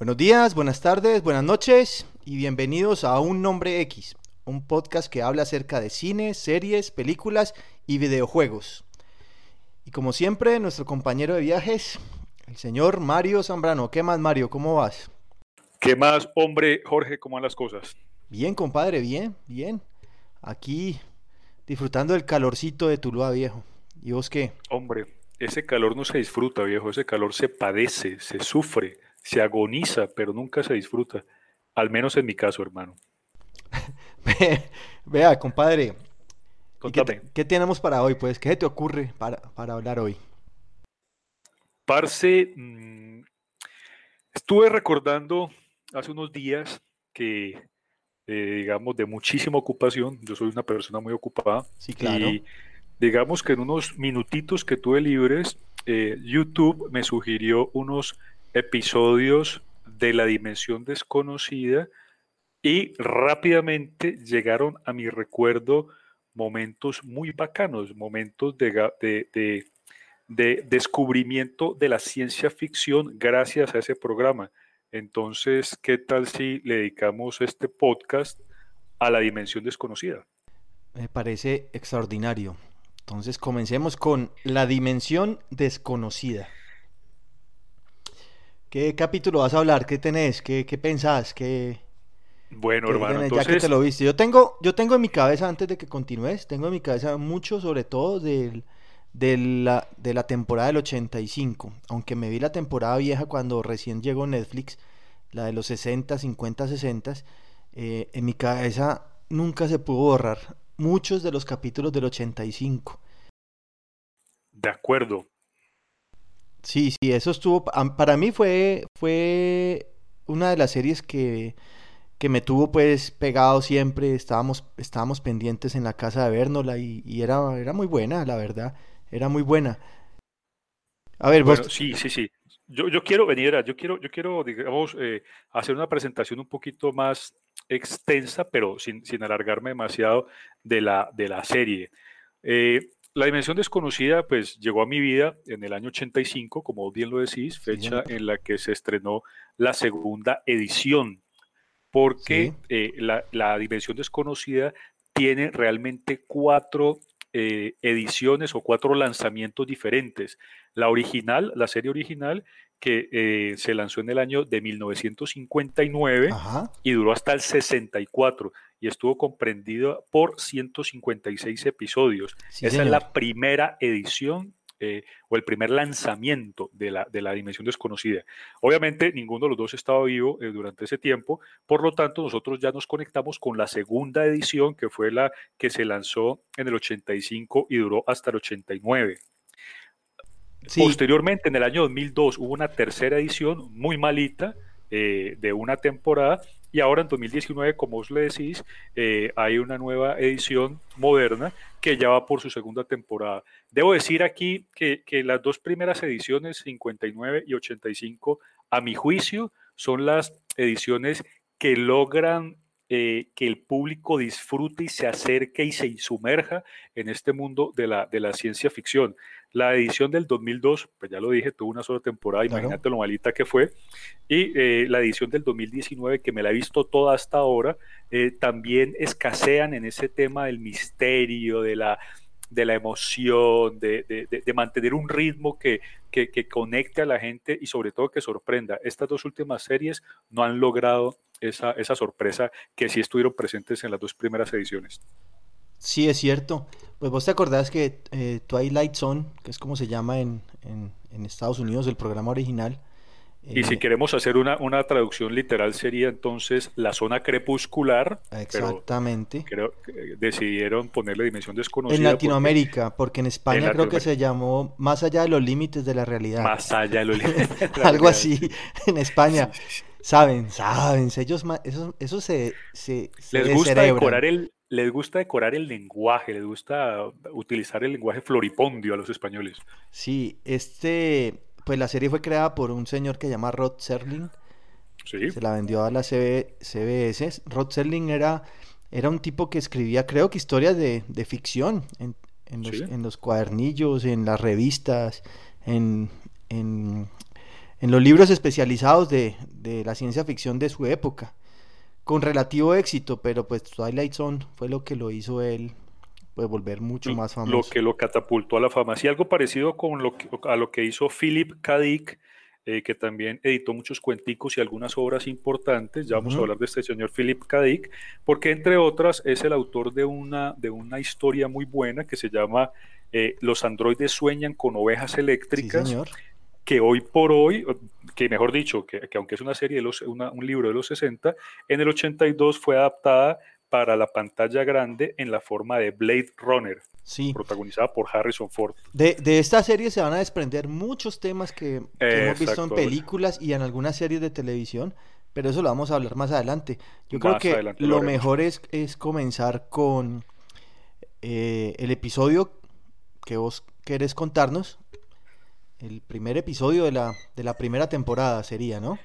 Buenos días, buenas tardes, buenas noches y bienvenidos a Un Nombre X, un podcast que habla acerca de cine, series, películas y videojuegos. Y como siempre, nuestro compañero de viajes, el señor Mario Zambrano. ¿Qué más, Mario? ¿Cómo vas? ¿Qué más, hombre, Jorge? ¿Cómo van las cosas? Bien, compadre, bien, bien. Aquí disfrutando del calorcito de Tuluá, viejo. ¿Y vos qué? Hombre, ese calor no se disfruta, viejo. Ese calor se padece, se sufre se agoniza, pero nunca se disfruta. Al menos en mi caso, hermano. Vea, compadre. Qué, tenemos para hoy? Pues, ¿qué te ocurre para, para hablar hoy? Parce, mm, estuve recordando hace unos días que, eh, digamos, de muchísima ocupación, yo soy una persona muy ocupada. Sí, claro. Y digamos que en unos minutitos que tuve libres, eh, YouTube me sugirió unos episodios de la dimensión desconocida y rápidamente llegaron a mi recuerdo momentos muy bacanos, momentos de, de, descubrimiento de la ciencia ficción gracias a ese programa. Entonces, ¿qué tal si le dedicamos este podcast a la dimensión desconocida? Me parece extraordinario. Entonces, comencemos con la dimensión desconocida. ¿Qué capítulo vas a hablar? ¿Qué tenés? ¿Qué, qué pensás? ¿Qué, bueno, hermano, entonces... ya que te lo viste. Yo tengo, yo tengo en mi cabeza, antes de que continúes, tengo en mi cabeza mucho, sobre todo, del, de, la, de la temporada del 85. Aunque me vi la temporada vieja cuando recién llegó Netflix, la de los 60, 50, 60, en mi cabeza nunca se pudo borrar muchos de los capítulos del 85. De acuerdo. Sí, sí, eso estuvo, para mí fue, fue una de las series que, que me tuvo pues pegado siempre, estábamos, estábamos pendientes en la casa de vernosla y, y era, era muy buena, la verdad, era muy buena. A ver, vos... sí, sí, sí. Yo, yo quiero venir, yo quiero, yo quiero, digamos, eh, hacer una presentación un poquito más extensa, pero sin, sin alargarme demasiado de la, de la serie. Eh, la dimensión desconocida, pues llegó a mi vida en el año 85, como bien lo decís, fecha en la que se estrenó la segunda edición, porque eh, la, dimensión desconocida tiene realmente cuatro eh, ediciones o cuatro lanzamientos diferentes. La original, la serie original, que eh, se lanzó en el año de 1959 y duró hasta el 64 y estuvo comprendido por 156 episodios. Esa es la primera edición eh, o el primer lanzamiento de la, de la Dimensión Desconocida. Obviamente ninguno de los dos estaba vivo eh, durante ese tiempo, por lo tanto nosotros ya nos conectamos con la segunda edición, que fue la que se lanzó en el 85 y duró hasta el 89. Posteriormente, en el año 2002, hubo una tercera edición muy malita eh, de una temporada y ahora en 2019, como os le decís, eh, hay una nueva edición moderna que ya va por su segunda temporada. Debo decir aquí que, que las dos primeras ediciones, 59 y 85, a mi juicio, son las ediciones que logran eh, que el público disfrute y se acerque y se sumerja en este mundo de la, de la ciencia ficción. La edición del 2002, pues ya lo dije, tuvo una sola temporada, imagínate lo malita que fue. Y eh, la edición del 2019, que me la he visto toda hasta ahora, eh, también escasean en ese tema del misterio, de la, de la emoción, de, de, mantener un ritmo que, que, conecte a la gente y sobre todo que sorprenda. Estas dos últimas series no han logrado esa, esa sorpresa que sí estuvieron presentes en las dos primeras ediciones. Sí, es cierto. Pues vos te acordás que eh, Twilight Zone, que es como se llama en, en Estados Unidos el programa original, y si queremos hacer una, una, traducción literal sería entonces la zona crepuscular. Exactamente. creo que decidieron ponerle dimensión desconocida. En Latinoamérica, porque, en España creo que se llamó Más allá de los límites de la realidad. Más allá de los límites. Algo así en España. Saben, saben, ellos eso, eso se, se, les gusta decorar el les gusta decorar el lenguaje, les gusta utilizar el lenguaje floripondio a los españoles. Sí, este pues la serie fue creada por un señor que se llama Rod Serling. Sí. Se la vendió a la CBS. Rod Serling era, era un tipo que escribía, creo que historias de, ficción en, los, en, los, cuadernillos, en las revistas, en, en, en los libros especializados de, de, la ciencia ficción de su época, con relativo éxito, pero pues Twilight Zone fue lo que lo hizo él pues volver mucho más famoso. Lo que lo catapultó a la fama. Sí, algo parecido con lo que, a lo que hizo Philip K. Dick, eh, que también editó muchos cuenticos y algunas obras importantes. Ya vamos a hablar de este señor Philip K. Dick, porque entre otras es el autor de una, de una historia muy buena que se llama eh, Los androides sueñan con ovejas eléctricas. Sí, señor que hoy por hoy, que mejor dicho, que, aunque es una serie, de los, un libro de los 60, en el 82 fue adaptada para la pantalla grande en la forma de Blade Runner, sí. protagonizada por Harrison Ford. De, esta serie se van a desprender muchos temas que, hemos visto en películas y en algunas series de televisión, pero eso lo vamos a hablar más adelante. Yo creo que lo, mejor es, es comenzar con eh, el episodio que vos querés contarnos, el primer episodio de la, de la primera temporada sería, ¿no?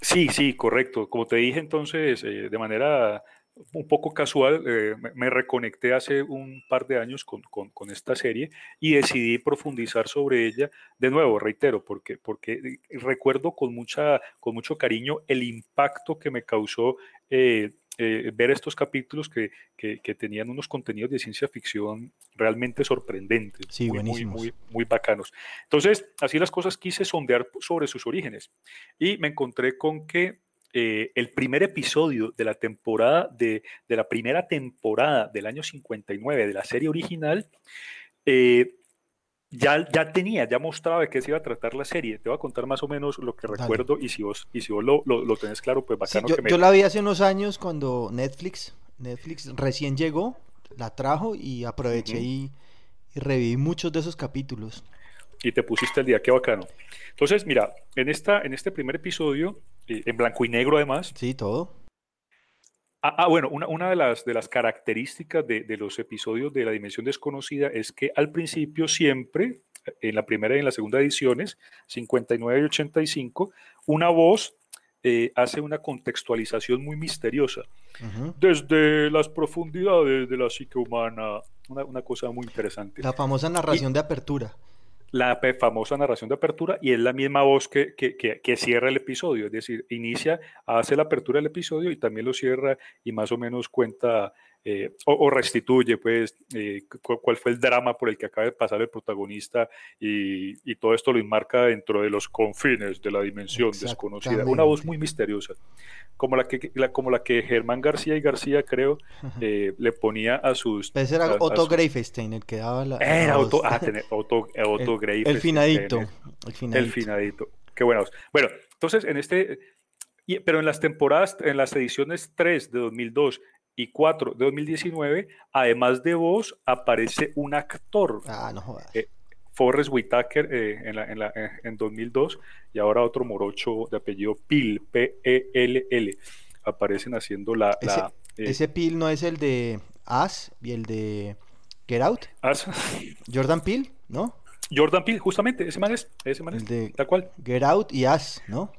Sí, sí, correcto. Como te dije entonces, eh, de manera un poco casual, eh, me reconecté hace un par de años con, con, con, esta serie y decidí profundizar sobre ella. De nuevo, reitero, porque, porque recuerdo con, mucha, con mucho cariño el impacto que me causó eh, eh, ver estos capítulos que, que, tenían unos contenidos de ciencia ficción realmente sorprendentes, sí, muy, muy, muy, muy, bacanos. Entonces, así las cosas quise sondear sobre sus orígenes y me encontré con que eh, el primer episodio de la temporada, de, de, la primera temporada del año 59 de la serie original, eh, ya, ya tenía, ya mostraba de qué se iba a tratar la serie. Te voy a contar más o menos lo que recuerdo y si vos, y si vos lo, lo, tenés claro, pues bacano yo, que me... Yo la vi hace unos años cuando Netflix, Netflix recién llegó, la trajo y aproveché y, y, reviví muchos de esos capítulos. Y te pusiste el día, qué bacano. Entonces, mira, en, esta, en este primer episodio, en blanco y negro además. Sí, todo. Ah, ah, bueno, una, una, de, las, de las características de, de, los episodios de La Dimensión Desconocida es que al principio siempre, en la primera y en la segunda ediciones, 59 y 85, una voz eh, hace una contextualización muy misteriosa. Desde las profundidades de la psique humana, una, una, cosa muy interesante. La famosa narración de apertura la famosa narración de apertura y es la misma voz que, que, que, cierra el episodio, es decir, inicia, hace la apertura del episodio y también lo cierra y más o menos cuenta eh, o, restituye pues eh, cuál fue el drama por el que acaba de pasar el protagonista y, y, todo esto lo enmarca dentro de los confines de la dimensión desconocida. Una voz muy misteriosa como la que, como la que Germán García y García, creo, eh, le ponía a sus... Ese era Otto Greifestein el que daba la... Era Otto, ah, Otto, Otto el, El finadito, el finadito. El finadito. Qué bueno. Bueno, entonces en este... pero en las temporadas, en las ediciones 3 de 2002 y 4 de 2019, además de voz, aparece un actor. Ah, no jodas. Eh, Forrest Whitaker eh, en, la, en, la, eh, en, 2002 y ahora otro morocho de apellido Pill, P-E-L-L. Aparecen haciendo la... Ese, la, ese Pill no es el de As y el de Get Out. As. Jordan Peele, ¿no? Jordan Peele, justamente, ese man es, ese man es, de tal cual. Get Out y As, ¿no?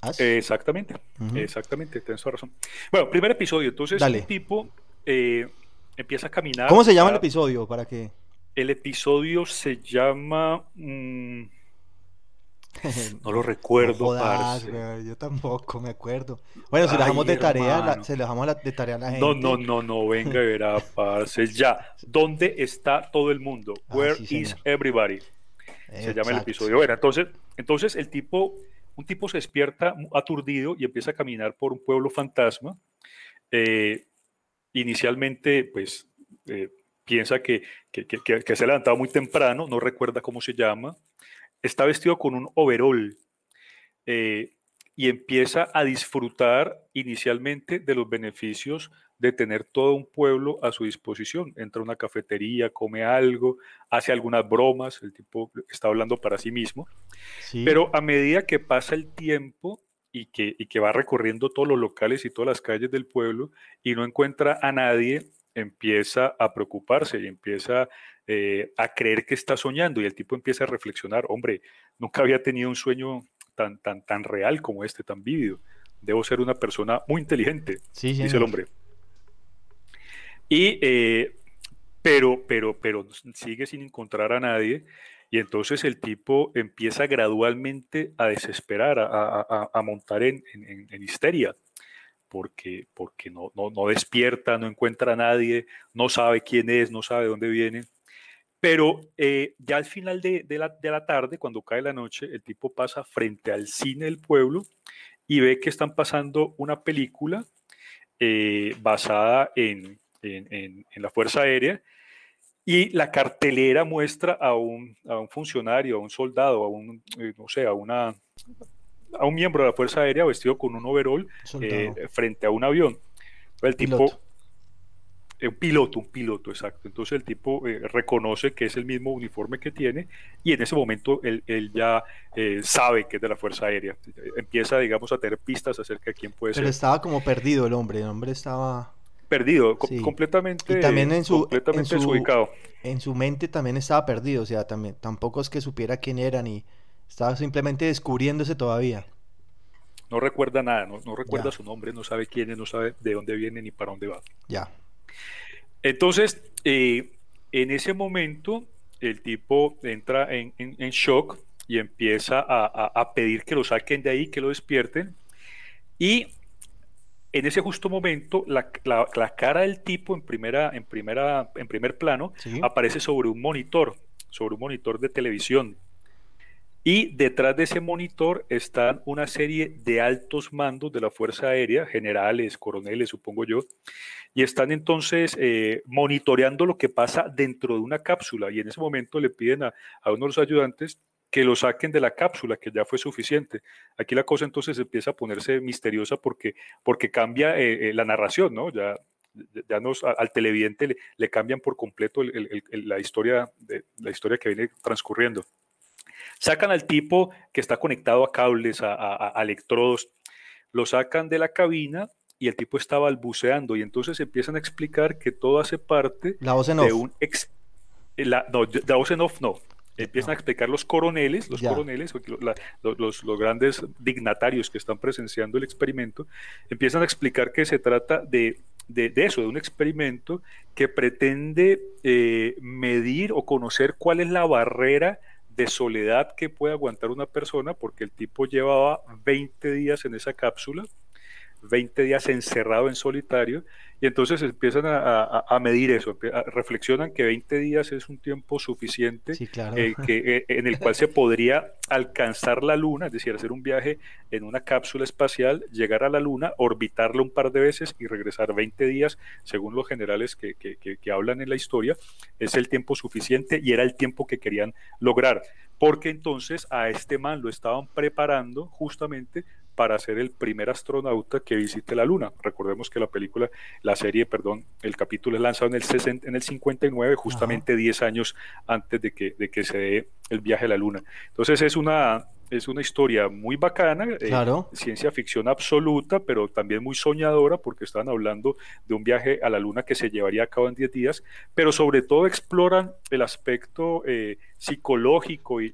As. exactamente, exactamente, tienes razón. Bueno, primer episodio, entonces un tipo empieza a caminar. ¿Cómo se llama el episodio para que... El episodio se llama. Mm, no lo recuerdo, Yo tampoco me acuerdo. Bueno, si le dejamos de tarea, se le dejamos de tarea a la gente. No, no, no, no, venga, verá, parce. Ya, ¿dónde está todo el mundo? Ah, Where is everybody? Se llama el episodio. Bueno, entonces, entonces el tipo, un tipo se despierta aturdido y empieza a caminar por un pueblo fantasma. Eh, inicialmente, pues, eh, piensa que, que, se ha levantado muy temprano, no recuerda cómo se llama, está vestido con un overall eh, y empieza a disfrutar inicialmente de los beneficios de tener todo un pueblo a su disposición. Entra a una cafetería, come algo, hace algunas bromas, el tipo está hablando para sí mismo, pero a medida que pasa el tiempo y que, y que va recorriendo todos los locales y todas las calles del pueblo y no encuentra a nadie, empieza a preocuparse y empieza eh, a creer que está soñando y el tipo empieza a reflexionar, hombre, nunca había tenido un sueño tan, tan, tan real como este, tan vívido. Debo ser una persona muy inteligente, dice el hombre. Y, eh, pero, pero, pero sigue sin encontrar a nadie Y entonces el tipo empieza gradualmente a desesperar, a, montar en, histeria, porque, porque no, no, despierta, no encuentra a nadie, no sabe quién es, no sabe dónde viene. Pero eh, ya al final de, la, de la tarde, cuando cae la noche, el tipo pasa frente al cine del pueblo y ve que están pasando una película eh, basada en, en, la Fuerza Aérea y la cartelera muestra a un, a un funcionario, a un soldado, a un, eh, no sé, a, una, a un miembro de la Fuerza Aérea vestido con un overall eh, frente a un avión. El tipo, un piloto, un piloto, exacto. Entonces el tipo eh, reconoce que es el mismo uniforme que tiene y en ese momento él, ya sabe que es de la Fuerza Aérea. Empieza, digamos, a tener pistas acerca de quién puede ser. Pero estaba como perdido el hombre, el hombre estaba perdido, completamente, y también en su, completamente en su, En su mente también estaba perdido, o sea, también, tampoco es que supiera quién era ni estaba simplemente descubriéndose todavía. No recuerda nada, no, recuerda su nombre, no sabe quién es, no sabe de dónde viene ni para dónde va. Ya. Entonces, eh, en ese momento, el tipo entra en, shock y empieza a, a, pedir que lo saquen de ahí, que lo despierten. Y en ese justo momento, la, cara del tipo en, primera, en, primera, en primer plano aparece sobre un monitor, sobre un monitor de televisión. Y detrás de ese monitor están una serie de altos mandos de la Fuerza Aérea, generales, coroneles, supongo yo, y están entonces eh, monitoreando lo que pasa dentro de una cápsula. Y en ese momento le piden a, a uno de los ayudantes que lo saquen de la cápsula, que ya fue suficiente. Aquí la cosa entonces empieza a ponerse misteriosa porque, porque cambia eh, eh, la narración, ¿no? Ya, ya nos, al televidente le, cambian por completo la, historia de, la historia que viene transcurriendo. Sacan al tipo que está conectado a cables, a, electrodos, lo sacan de la cabina y el tipo está balbuceando y entonces empiezan a explicar que todo hace parte la voz en de un... Ex, la, no, la voz en off no, empiezan a explicar los coroneles, los coroneles, los, los, grandes dignatarios que están presenciando el experimento, empiezan a explicar que se trata de, de, eso, de un experimento que pretende eh, medir o conocer cuál es la barrera de soledad que puede aguantar una persona, porque el tipo llevaba 20 días en esa cápsula, 20 días encerrado en solitario, y entonces empiezan a, medir eso, reflexionan que 20 días es un tiempo suficiente eh, que, eh, en el cual se podría alcanzar la Luna, es decir, hacer un viaje en una cápsula espacial, llegar a la Luna, orbitarla un par de veces y regresar 20 días, según los generales que, que hablan en la historia, es el tiempo suficiente y era el tiempo que querían lograr. Porque entonces a este man lo estaban preparando justamente para ser el primer astronauta que visite la Luna. Recordemos que la película, la serie, perdón, el capítulo es lanzado en el, 60, en el 59, justamente 10 años antes de que, de que se dé el viaje a la Luna. Entonces es una, es una historia muy bacana, eh, ciencia ficción absoluta, pero también muy soñadora porque están hablando de un viaje a la luna que se llevaría a cabo en 10 días, pero sobre todo exploran el aspecto eh, psicológico y,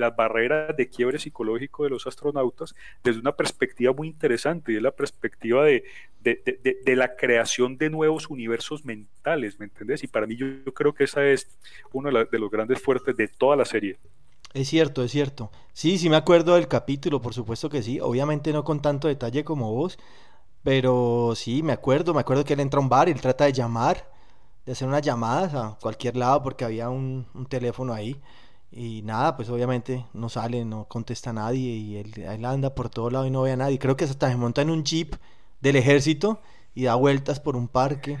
las barreras de quiebre psicológico de los astronautas desde una perspectiva muy interesante, y es la perspectiva de, de, la creación de nuevos universos mentales, ¿me entendés? Y para mí yo, creo que esa es uno de los grandes fuertes de toda la serie. Es cierto, es cierto. Sí, sí me acuerdo del capítulo, por supuesto que sí. Obviamente no con tanto detalle como vos, pero sí, me acuerdo. Me acuerdo que él entra a un bar y él trata de llamar, de hacer unas llamadas a cualquier lado porque había un, teléfono ahí. Y nada, pues obviamente no sale, no contesta nadie y él, anda por todo lado y no ve a nadie. Creo que hasta se monta en un jeep del ejército y da vueltas por un parque.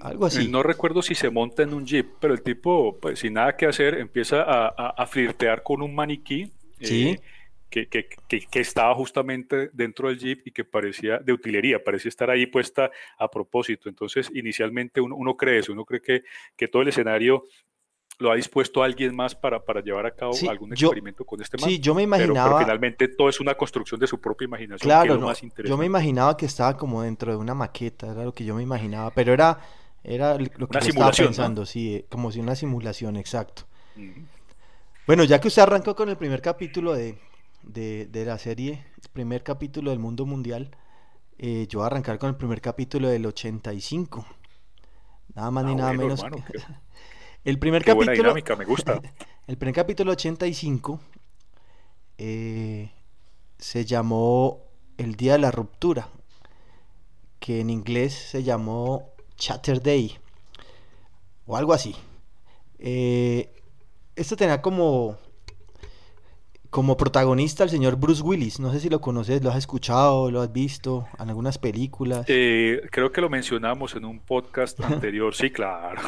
Algo así. No recuerdo si se monta en un jeep, pero el tipo, pues sin nada que hacer, empieza a, flirtear con un maniquí. Eh, que, que, que, estaba justamente dentro del jeep y que parecía de utilería, parecía estar ahí puesta a propósito. Entonces, inicialmente uno, uno cree eso, uno cree que, que todo el escenario lo ha dispuesto alguien más para, para llevar a cabo algún experimento con este man. Sí, yo me imaginaba. Pero, finalmente todo es una construcción de su propia imaginación. Claro, más yo me imaginaba que estaba como dentro de una maqueta, era lo que yo me imaginaba, pero era era lo que estaba pensando, sí, eh, como si una simulación, exacto. Bueno, ya que usted arrancó con el primer capítulo de, la serie, el primer capítulo del mundo mundial, eh, yo voy a arrancar con el primer capítulo del 85. Nada más ni ah, nada menos. el primer capítulo. dinámica, me gusta. El primer capítulo 85 eh, se llamó El Día de la Ruptura, que en inglés se llamó Chatter Day, o algo así. Eh, esto tenía como, como protagonista al señor Bruce Willis. No sé si lo conoces, lo has escuchado, lo has visto en algunas películas. Eh, creo que lo mencionamos en un podcast anterior. Sí, claro,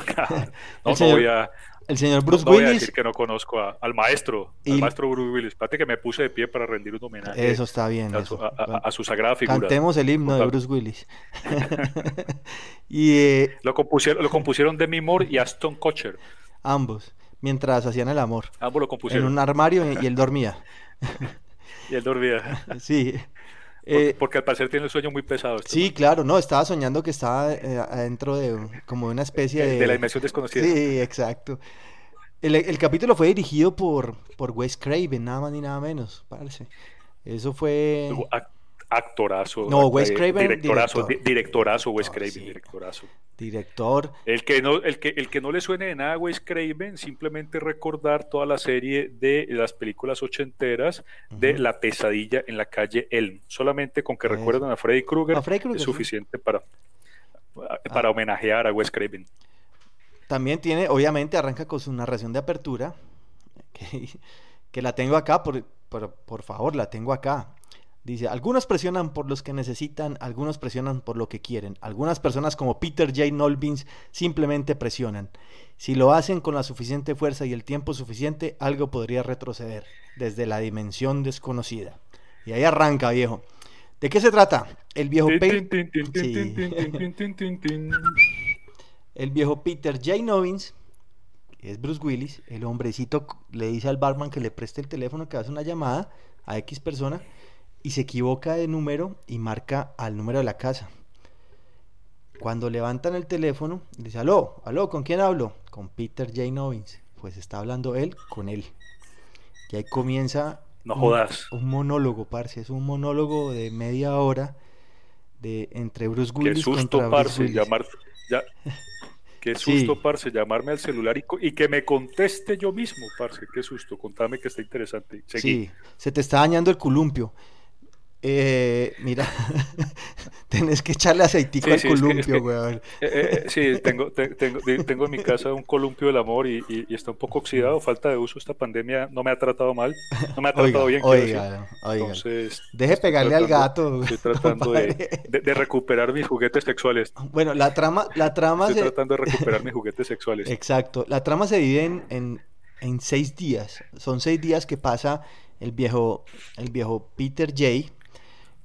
No, voy a, el señor Bruce Willis. Voy a decir que no conozco al maestro, al maestro Bruce Willis. Espérate que me puse de pie para rendir un homenaje. Eso está bien. A, Su, a, su, sagrada figura. Cantemos el himno de Bruce Willis. y, eh, lo, compusieron, lo compusieron Demi Moore y Aston Kutcher. Ambos, mientras hacían el amor. Ambos lo compusieron. En un armario y él dormía. y él dormía. sí. Eh, porque, al parecer tiene un sueño muy pesado. Este sí, claro, no, estaba soñando que estaba eh, adentro de como una especie de... De la dimensión desconocida. Sí, exacto. El, capítulo fue dirigido por, por Wes Craven, nada más ni nada menos, parece. Eso fue... Actorazo. No, Wes Craven. Directorazo, directorazo Wes Craven, directorazo. Director. El que, no, el, que, el que no le suene de nada a Wes Craven, simplemente recordar toda la serie de las películas ochenteras de La pesadilla en la calle Elm. Solamente con que recuerden a Freddy Krueger es suficiente para, para ah. homenajear a Wes Craven. También tiene, obviamente, arranca con su narración de apertura, que, la tengo acá, por, por favor, la tengo acá. Dice, algunos presionan por los que necesitan, algunos presionan por lo que quieren. Algunas personas como Peter J. Nolbins simplemente presionan. Si lo hacen con la suficiente fuerza y el tiempo suficiente, algo podría retroceder desde la dimensión desconocida. Y ahí arranca, viejo. ¿De qué se trata? El viejo Peter... El viejo Peter J. Nolbins, es Bruce Willis, el hombrecito le dice al barman que le preste el teléfono que hace una llamada a X persona y se equivoca de número y marca al número de la casa. Cuando levantan el teléfono, dice, aló, aló, ¿con quién hablo? Con Peter J. Novins. Pues está hablando él con él. Y ahí comienza no jodas. Un, monólogo, parce. Es un monólogo de media hora de entre Bruce Willis Qué susto, parce, llamar, ya, Qué susto, parce, llamarme al celular y, que me conteste yo mismo, parce. Qué susto. Contame que está interesante. Sí, se te está dañando el columpio. Eh, mira, tenés que echarle aceitico al columpio, weón. Eh, eh, sí, tengo, tengo, tengo, en mi casa un columpio del amor y, está un poco oxidado, falta de uso. Esta pandemia no me ha tratado mal, no me ha tratado bien. Oiga, oiga. Entonces, Deje pegarle al gato. Estoy tratando de, de, recuperar mis juguetes sexuales. Bueno, la trama, la trama Estoy tratando de recuperar mis juguetes sexuales. Exacto. La trama se divide en, en, en seis días. Son seis días que pasa el viejo, el viejo Peter J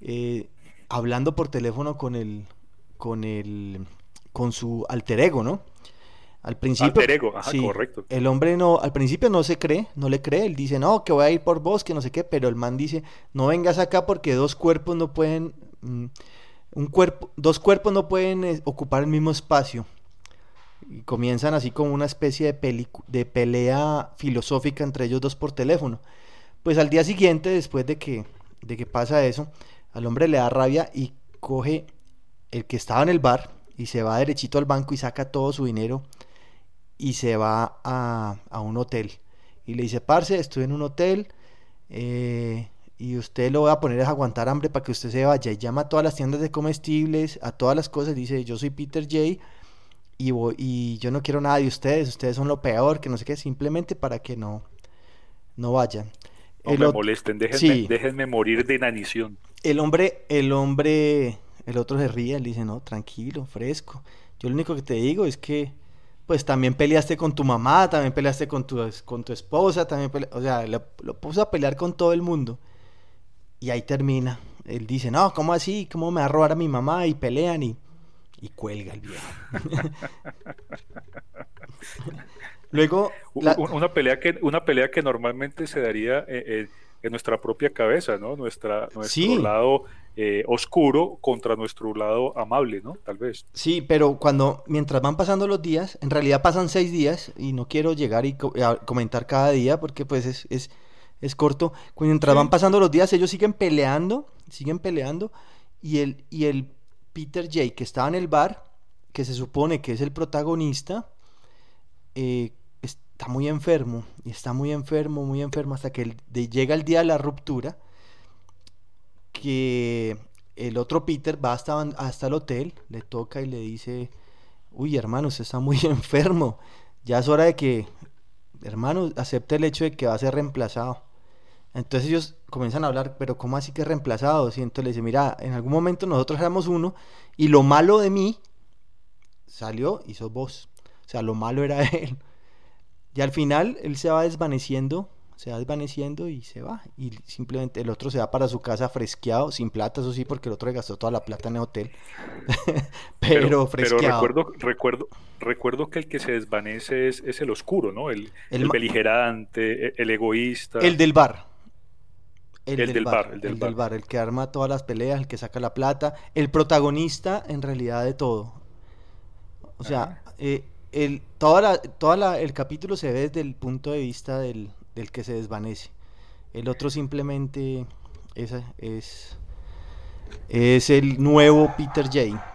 eh, hablando por teléfono con el, con el, con su alter ego, ¿no? Al principio, alter ego, ajá, correcto. El hombre no, al principio no se cree, no le cree, él dice, no, que voy a ir por vos, que no sé qué, pero el man dice, no vengas acá porque dos cuerpos no pueden, mm, un cuerpo, dos cuerpos no pueden eh, ocupar el mismo espacio. Y comienzan así como una especie de, de pelea filosófica entre ellos dos por teléfono. Pues al día siguiente, después de que, de que pasa eso, al hombre le da rabia y coge el que estaba en el bar y se va derechito al banco y saca todo su dinero y se va a, un hotel. Y le dice, parce, estoy en un hotel eh, y usted lo va a poner a aguantar hambre para que usted se vaya. Y llama a todas las tiendas de comestibles, a todas las cosas. Dice, yo soy Peter J. Y, y yo no quiero nada de ustedes, ustedes son lo peor, que no sé qué, simplemente para que no, no vayan. No me molesten, déjenme, déjenme morir de inanición. El hombre, el hombre, el otro se ríe, le dice, no, tranquilo, fresco. Yo lo único que te digo es que, pues también peleaste con tu mamá, también peleaste con tu, con tu esposa, también o sea, lo, puso a pelear con todo el mundo. Y ahí termina. Él dice, no, ¿cómo así? ¿Cómo me va a robar a mi mamá? Y pelean y, y cuelga el viejo. Luego... Una, pelea que, una pelea que normalmente se daría... Eh, eh, en nuestra propia cabeza, ¿no? Nuestra, nuestro lado eh, oscuro contra nuestro lado amable, ¿no? Tal vez. Sí, pero cuando, mientras van pasando los días, en realidad pasan seis días y no quiero llegar y comentar cada día porque pues es, es, es corto. Mientras van pasando los días, ellos siguen peleando, siguen peleando y el, y el Peter J, que estaba en el bar, que se supone que es el protagonista, eh, muy enfermo, y está muy enfermo, muy enfermo, hasta que llega el día de la ruptura, que el otro Peter va hasta, hasta el hotel, le toca y le dice, uy hermano, usted está muy enfermo, ya es hora de que, hermano, acepte el hecho de que va a ser reemplazado. Entonces ellos comienzan a hablar, pero ¿cómo así que reemplazado? Y le dice, mira, en algún momento nosotros éramos uno y lo malo de mí salió y sos vos. O sea, lo malo era él. Y al final él se va desvaneciendo, se va desvaneciendo y se va. Y simplemente el otro se va para su casa fresqueado, sin plata, eso sí, porque el otro le gastó toda la plata en el hotel. pero, fresqueado. Pero recuerdo, recuerdo, recuerdo que el que se desvanece es, el oscuro, ¿no? El, el, beligerante, e, el, egoísta. El del bar. El, del, bar, el, del, bar. el que arma todas las peleas, el que saca la plata, el protagonista en realidad de todo. O sea, eh, el, toda toda el capítulo se ve desde el punto de vista del, que se desvanece. El otro simplemente es, es, es el nuevo Peter J.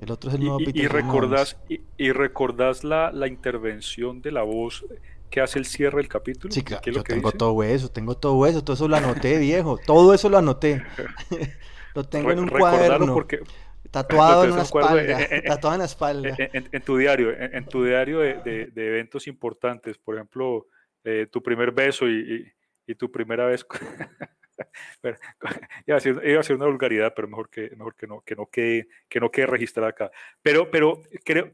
El otro es el nuevo y, Peter y recordás, y, y, recordás la, la, intervención de la voz que hace el cierre del capítulo. Sí, claro, yo tengo todo eso, tengo todo eso, todo eso lo anoté, viejo, todo eso lo anoté. lo tengo en un cuaderno. Porque, Tatuado en la espalda. En, tatuado en la espalda. En, tu diario, en, tu diario de, eventos importantes, por ejemplo, eh, tu primer beso y, tu primera vez. iba, a ser, una vulgaridad, pero mejor que, mejor que no, que no quede, que no quede registrada acá. Pero, pero creo,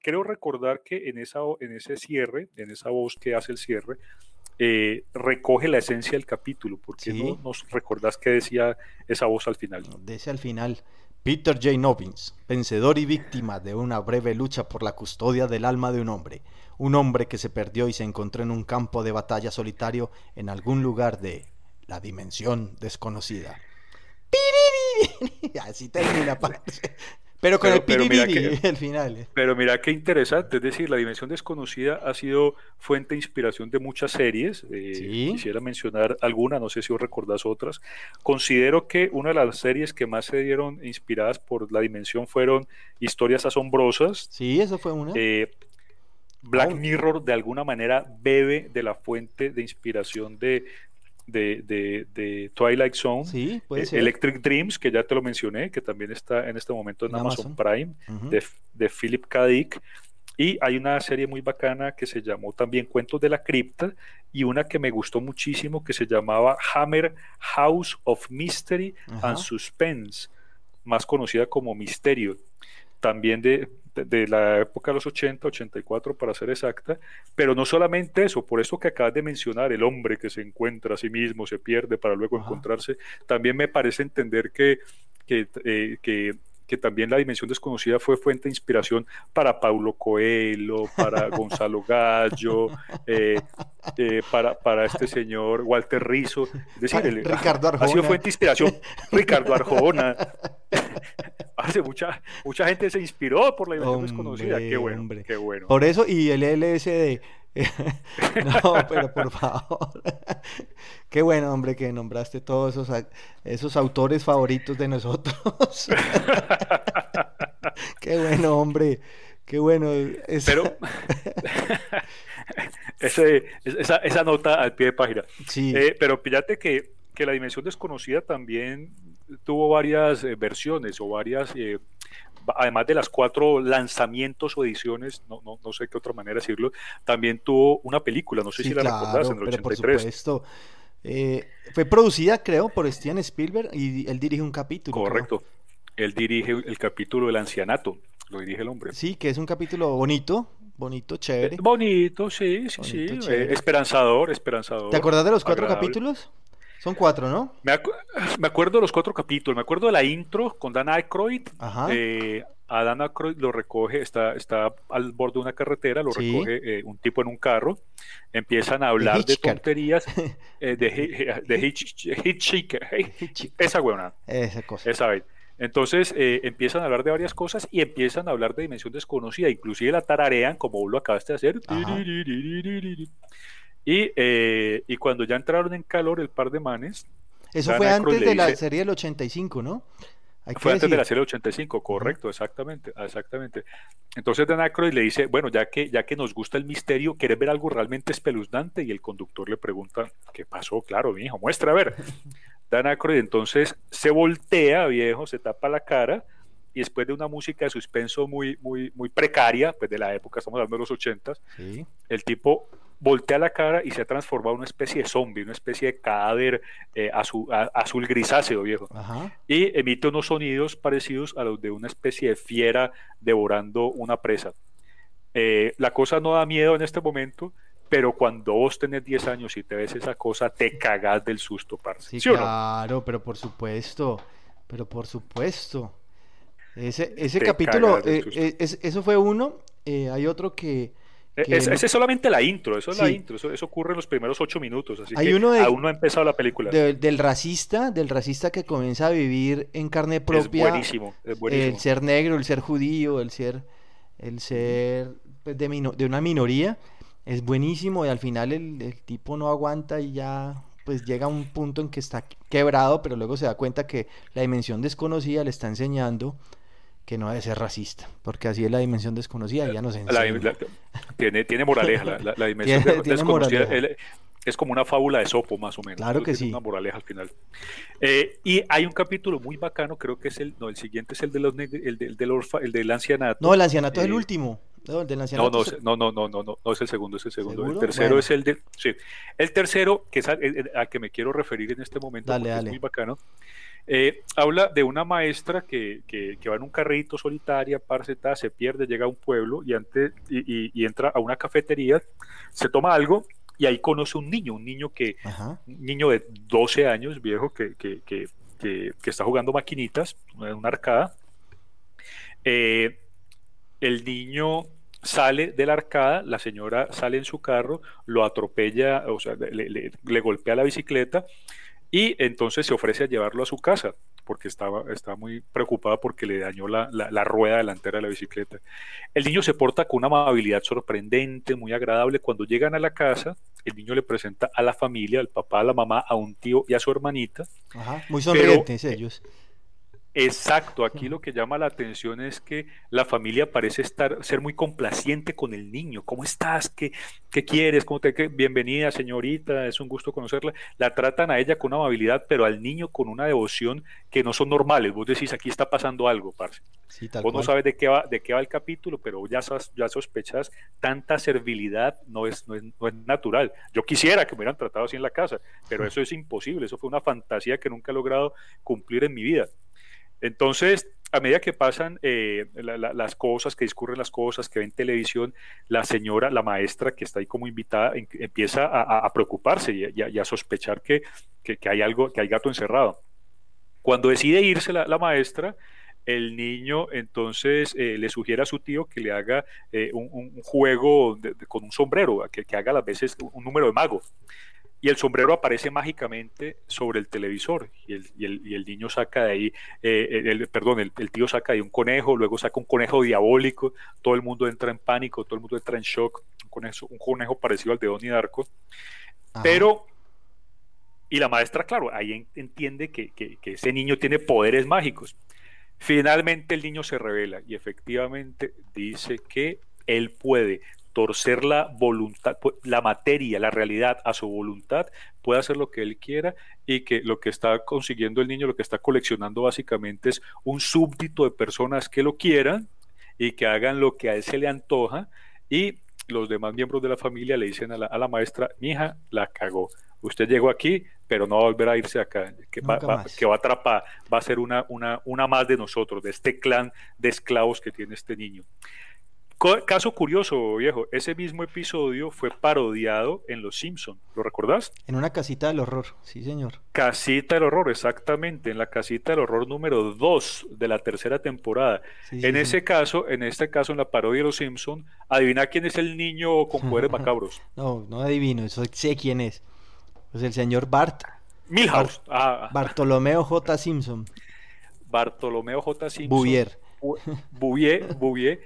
creo recordar que en, esa, en ese cierre, en esa voz que hace el cierre, eh, recoge la esencia del capítulo, porque no nos recordás qué decía esa voz al final. Dice al final. Peter J. Nobbins, vencedor y víctima de una breve lucha por la custodia del alma de un hombre, un hombre que se perdió y se encontró en un campo de batalla solitario en algún lugar de la dimensión desconocida. Así termina, pero con el piriri el final. Eh. Pero mira qué interesante, es decir, la dimensión desconocida ha sido fuente de inspiración de muchas series. Eh, quisiera mencionar alguna, no sé si os recordás otras. Considero que una de las series que más se dieron inspiradas por la dimensión fueron Historias Asombrosas. Sí, eso fue una. Eh, Black Mirror de alguna manera bebe de la fuente de inspiración de de, de, Twilight Zone, sí, eh, Electric Dreams, que ya te lo mencioné, que también está en este momento en, Amazon. Prime, de, de, Philip K. Dick. Y hay una serie muy bacana que se llamó también Cuentos de la Cripta y una que me gustó muchísimo que se llamaba Hammer House of Mystery and Suspense, más conocida como Misterio. También de, de, la época de los 80, 84 para ser exacta, pero no solamente eso, por eso que acabas de mencionar, el hombre que se encuentra a sí mismo, se pierde para luego encontrarse, también me parece entender que, que, eh, que que también la dimensión desconocida fue fuente de inspiración para Paulo Coelho, para Gonzalo Gallo, eh, eh, para, para este señor Walter Rizzo. Es decir, Ricardo Arjona. ha sido fuente de inspiración Ricardo Arjona. Hace mucha, mucha gente se inspiró por la dimensión desconocida. Qué bueno, qué bueno. Por eso, y el LSD. no, pero por favor. Qué bueno, hombre, que nombraste todos esos, esos autores favoritos de nosotros. Qué bueno, hombre. Qué bueno. Pero esa, esa, nota al pie de página. Sí. Eh, pero fíjate que, que, la dimensión desconocida también tuvo varias eh, versiones o varias eh, además de las cuatro lanzamientos o ediciones, no, no, no, sé qué otra manera decirlo, también tuvo una película, no sé si la recordás, en el 83. Por supuesto. Eh, fue producida, creo, por Steven Spielberg y él dirige un capítulo. Correcto. Él dirige el capítulo del ancianato, lo dirige el hombre. Sí, que es un capítulo bonito, bonito, chévere. bonito, sí, sí, sí. Eh, esperanzador, esperanzador. ¿Te acordás de los cuatro capítulos? Son cuatro, ¿no? Me, acuerdo de los cuatro capítulos. Me acuerdo de la intro con Dan Aykroyd. Eh, a Dan Aykroyd lo recoge, está, está al borde de una carretera, lo recoge eh, un tipo en un carro. Empiezan a hablar de, tonterías. Eh, de, de hitchhiker. Esa buena. Esa cosa. Esa. Entonces empiezan a hablar de varias cosas y empiezan a hablar de dimensión desconocida. Inclusive la tararean, como vos lo acabaste de hacer. Y, eh, y cuando ya entraron en calor el par de manes. Eso fue antes de la serie del 85, ¿no? Fue antes de la serie 85, correcto, exactamente, exactamente. Entonces Dan Aykroyd le dice, bueno, ya que, ya que nos gusta el misterio, ¿quieres ver algo realmente espeluznante? Y el conductor le pregunta, ¿qué pasó? Claro, mi hijo, muestra, a ver. Dan Aykroyd entonces se voltea, viejo, se tapa la cara, y después de una música de suspenso muy, muy, muy precaria, pues de la época, estamos hablando de los 80, el tipo voltea la cara y se ha transformado en una especie de zombie, una especie de cadáver eh, azul, azul, grisáceo, viejo. Y emite unos sonidos parecidos a los de una especie de fiera devorando una presa. Eh, la cosa no da miedo en este momento, pero cuando vos tenés 10 años y te ves esa cosa, te cagás del susto, parce. Sí, claro, pero por supuesto, pero por supuesto. Ese, ese capítulo, eh, eso fue uno, hay otro que esa es, solamente la intro, eso es la intro, eso, ocurre en los primeros ocho minutos, así que aún no ha empezado la película. del racista, del racista que comienza a vivir en carne propia. Es buenísimo, es buenísimo. El ser negro, el ser judío, el ser, el ser pues, de, de, una minoría, es buenísimo y al final el, el, tipo no aguanta y ya pues llega a un punto en que está quebrado, pero luego se da cuenta que la dimensión desconocida le está enseñando que no debe ser racista, porque así es la dimensión desconocida y ya no se tiene, tiene moraleja, la, dimensión desconocida es como una fábula de Sopo, más o menos. Claro que sí. Una moraleja al final. Eh, y hay un capítulo muy bacano, creo que es el, no, el siguiente es el de los el, del, del, el del ancianato. No, el ancianato es el eh, último. No, el del ancianato no, no, no, no, no, no, no, es el segundo, es el segundo. El tercero es el de, sí. El tercero, que es al, que me quiero referir en este momento, dale, dale. es muy bacano, eh, habla de una maestra que, que, va en un carrito solitaria, parceta, se pierde, llega a un pueblo y, antes, y, entra a una cafetería, se toma algo y ahí conoce un niño, un niño que, un niño de 12 años, viejo, que, que, que, que está jugando maquinitas en una arcada. Eh, el niño sale de la arcada, la señora sale en su carro, lo atropella, o sea, le, le golpea la bicicleta y entonces se ofrece a llevarlo a su casa porque estaba, estaba muy preocupada porque le dañó la, la, rueda delantera de la bicicleta. El niño se porta con una amabilidad sorprendente, muy agradable. Cuando llegan a la casa, el niño le presenta a la familia, al papá, a la mamá, a un tío y a su hermanita. muy sonrientes ellos. Exacto, aquí lo que llama la atención es que la familia parece estar, ser muy complaciente con el niño. ¿Cómo estás? ¿Qué, qué quieres? ¿Cómo te, Bienvenida, señorita, es un gusto conocerla. La tratan a ella con amabilidad, pero al niño con una devoción que no son normales. Vos decís, aquí está pasando algo, parce. Vos no sabes de qué, va, de qué va el capítulo, pero ya, ya sospechas, tanta servilidad no es, no es, no es natural. Yo quisiera que me hubieran tratado así en la casa, pero eso es imposible. Eso fue una fantasía que nunca he logrado cumplir en mi vida. Entonces, a medida que pasan eh, las cosas, que discurren las cosas, que ven televisión, la señora, la maestra que está ahí como invitada, empieza a, preocuparse y, a, sospechar que, hay algo, que hay gato encerrado. Cuando decide irse la, maestra, el niño entonces eh, le sugiere a su tío que le haga eh, un, juego con un sombrero, que, que haga a veces un número de mago y el sombrero aparece mágicamente sobre el televisor y el, y el, y el niño saca de ahí, eh, el, perdón, el, tío saca de ahí un conejo, luego saca un conejo diabólico, todo el mundo entra en pánico, todo el mundo entra en shock, un conejo, un conejo parecido al de Donnie Darko, pero, y la maestra, claro, ahí entiende que, que, que ese niño tiene poderes mágicos. Finalmente el niño se revela y efectivamente dice que él puede torcer la voluntad, la materia, la realidad a su voluntad, puede hacer lo que él quiera y que lo que está consiguiendo el niño, lo que está coleccionando básicamente es un súbdito de personas que lo quieran y que hagan lo que a él se le antoja y los demás miembros de la familia le dicen a la, a la maestra, mi hija la cagó, usted llegó aquí, pero no va a volver a irse acá, que, va, que va a atrapar, va a ser una, una, una más de nosotros, de este clan de esclavos que tiene este niño. Caso curioso, viejo, ese mismo episodio fue parodiado en Los Simpson, ¿lo recordás? En una casita del horror, sí señor. Casita del horror, exactamente, en la casita del horror número 2 de la tercera temporada. en ese caso, en este caso, en la parodia de Los Simpson, adivina quién es el niño con poderes macabros. No, no adivino, eso sé quién es. Es el señor Bart. Milhouse. Ah. Bartolomeo J. Simpson. Bartolomeo J. Simpson. Bouvier. Bouvier, Bouvier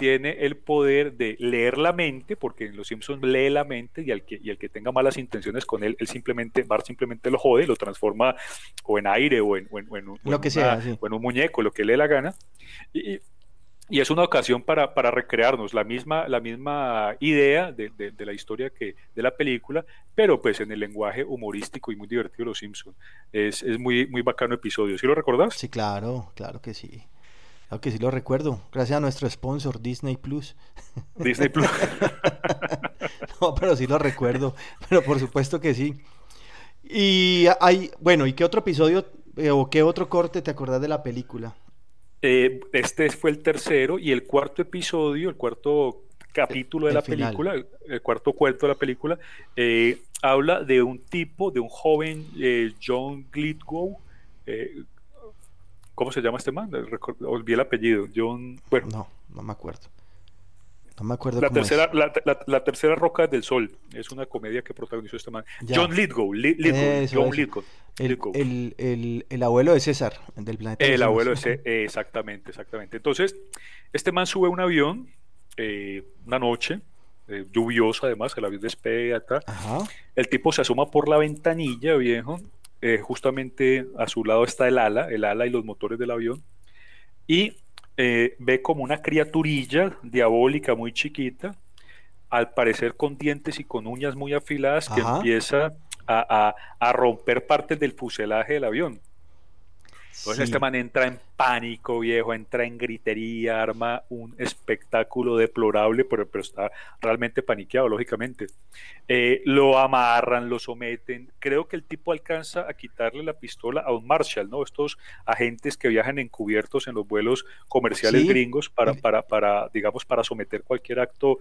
tiene el poder de leer la mente, porque en Los Simpsons lee la mente y el que, y el que tenga malas intenciones con él, él simplemente, Bart simplemente lo jode, lo transforma o en aire o en, lo que sea, o en un muñeco, lo que le dé la gana. Y, y es una ocasión para, para, recrearnos la misma, la misma idea de, de, la historia que de la película, pero pues en el lenguaje humorístico y muy divertido de Los Simpsons. Es, es muy, muy bacano episodio. ¿Sí lo recordás? Sí, claro, claro que sí. Claro que sí lo recuerdo. Gracias a nuestro sponsor, Disney Plus. Disney Plus. no, pero sí lo recuerdo. Pero por supuesto que sí. Y hay, bueno, ¿y qué otro episodio eh, o qué otro corte te acordás de la película? Eh, este fue el tercero y el cuarto episodio, el cuarto capítulo de la película, el cuarto cuarto de la película, eh, habla de un tipo, de un joven John Glitgow. ¿Cómo se llama este man? Olvidé el apellido. John. Bueno. No, no me acuerdo. No me acuerdo. La, tercera, La, tercera roca del sol es una comedia que protagonizó este man. John Lithgow. John Lithgow. El, el, abuelo de César, del planeta. El abuelo de César, exactamente, exactamente. Entonces, este man sube un avión eh, una noche, eh, lluviosa además, el avión despega. El tipo se asoma por la ventanilla, viejo. Eh, justamente a su lado está el ala, el ala y los motores del avión. Y eh, ve como una criaturilla diabólica muy chiquita, al parecer con dientes y con uñas muy afiladas, que empieza a, a, romper partes del fuselaje del avión. Entonces este man entra en pánico, viejo, entra en gritería, arma un espectáculo deplorable, pero, pero está realmente paniqueado, lógicamente. Eh, lo amarran, lo someten. Creo que el tipo alcanza a quitarle la pistola a un Marshall, ¿no? Estos agentes que viajan encubiertos en los vuelos comerciales gringos para, para, para, digamos, para someter cualquier acto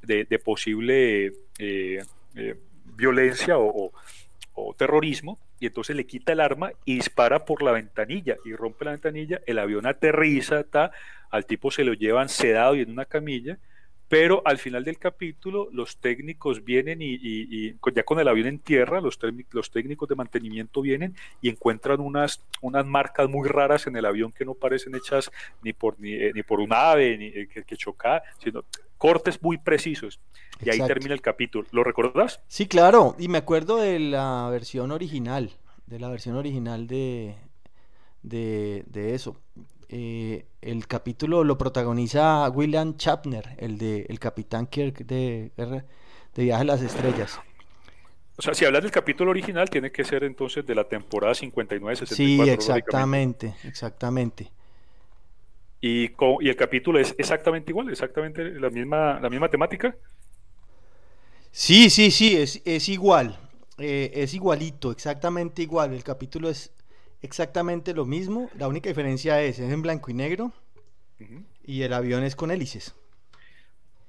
de, posible eh, eh, violencia o o terrorismo, y entonces le quita el arma y dispara por la ventanilla y rompe la ventanilla, el avión aterriza, al tipo se lo llevan sedado y en una camilla, pero al final del capítulo los técnicos vienen y, ya con el avión en tierra, los, los, técnicos de mantenimiento vienen y encuentran unas, unas marcas muy raras en el avión que no parecen hechas ni por, ni, eh, por un ave ni, eh, que, que choca, sino cortes muy precisos. Y ahí termina el capítulo. ¿Lo recordás? Sí, claro. Y me acuerdo de la versión original, de la versión original de, de, eso. Eh, el capítulo lo protagoniza William Chapner, el de el Capitán Kirk de, de Viaje a las Estrellas. O sea, si hablas del capítulo original, tiene que ser entonces de la temporada 59-64. Sí, exactamente, exactamente. Y, y, el capítulo es exactamente igual, exactamente la misma, la misma temática. Sí, sí, sí, es, es igual. Eh, es igualito, exactamente igual. El capítulo es exactamente lo mismo. La única diferencia es, es en blanco y negro y el avión es con hélices.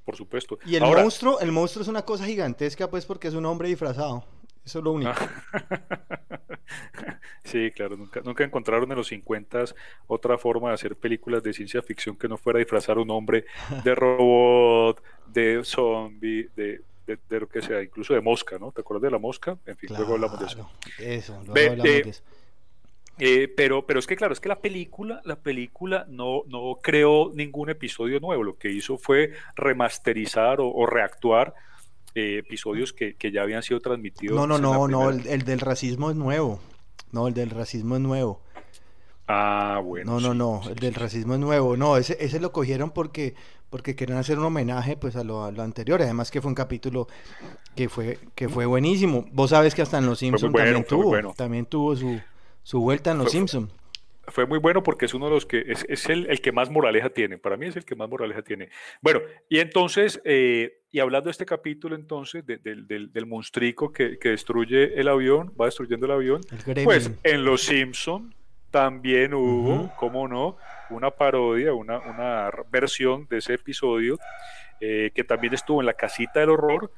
Por supuesto. Y el monstruo, el monstruo es una cosa gigantesca, pues, porque es un hombre disfrazado. Eso es lo único. sí, claro, nunca, nunca encontraron en los 50 otra forma de hacer películas de ciencia ficción que no fuera disfrazar un hombre de robot, de zombie, de, de, lo que sea, incluso de mosca, ¿no? ¿Te acuerdas de la mosca? En fin, luego hablamos de eso. Eso, luego hablamos de eso. Eh, pero, pero es que claro, es que la película, la película no, no creó ningún episodio nuevo, lo que hizo fue remasterizar o reactuar eh, episodios que, ya habían sido transmitidos. No, no, no, no, el, del racismo es nuevo. No, el del racismo es nuevo. Ah, bueno. No, no, no, el del racismo es nuevo. No, ese, ese lo cogieron porque, porque querían hacer un homenaje pues a lo, anterior. Además que fue un capítulo que fue, que fue buenísimo. Vos sabes que hasta en Los Simpsons también tuvo, también tuvo su, su vuelta en Los Simpsons fue muy bueno porque es uno de los que es, es el, el, que más moraleja tiene. Para mí es el que más moraleja tiene. Bueno, y entonces, eh, y hablando de este capítulo entonces, del, del, monstrico que, que, destruye el avión, va destruyendo el avión, pues en Los Simpson también hubo, cómo no, una parodia, una, una versión de ese episodio eh, que también estuvo en la casita del horror.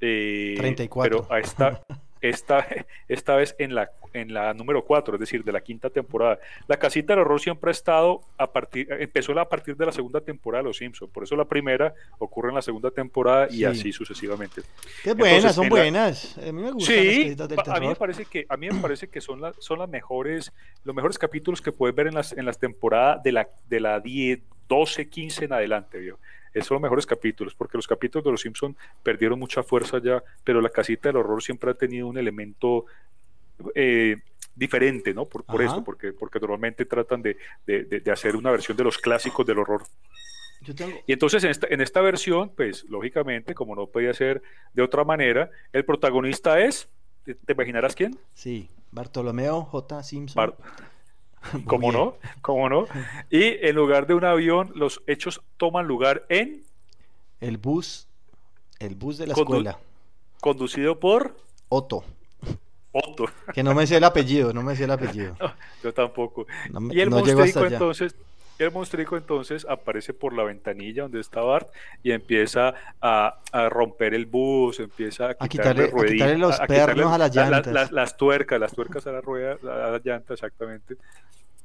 Eh, 34. Pero a esta, esta, esta vez en la, en la número 4, es decir, de la quinta temporada. La casita del horror siempre ha estado a partir, empezó a partir de la segunda temporada de Los Simpsons, por eso la primera ocurre en la segunda temporada y así sucesivamente. Qué buenas, son buenas. A mí me gustan sí, a mí me parece que a mí me parece que son, son las mejores, los mejores capítulos que puedes ver en las, en las temporadas de la, de la 10, 12, 15 en adelante, esos son los mejores capítulos, porque los capítulos de Los Simpson perdieron mucha fuerza ya, pero la casita del horror siempre ha tenido un elemento eh, diferente, ¿no? Por, por eso, porque, porque normalmente tratan de, hacer una versión de los clásicos del horror. Y entonces en esta, en esta versión, pues lógicamente, como no podía ser de otra manera, el protagonista es, ¿te imaginarás quién? Sí, Bartolomeo J. Simpson. ¿Cómo no? ¿Cómo no? Y en lugar de un avión, los hechos toman lugar en... El bus, el bus de la escuela. Conducido por... Otto. Otto. Que no me sé el apellido, no me sé el apellido. yo tampoco. y el monstruico entonces, el monstruico entonces aparece por la ventanilla donde está Bart y empieza a, romper el bus, empieza a quitarle, a quitarle, los pernos a las llantas. las tuercas, las tuercas a la rueda, a la llanta, exactamente.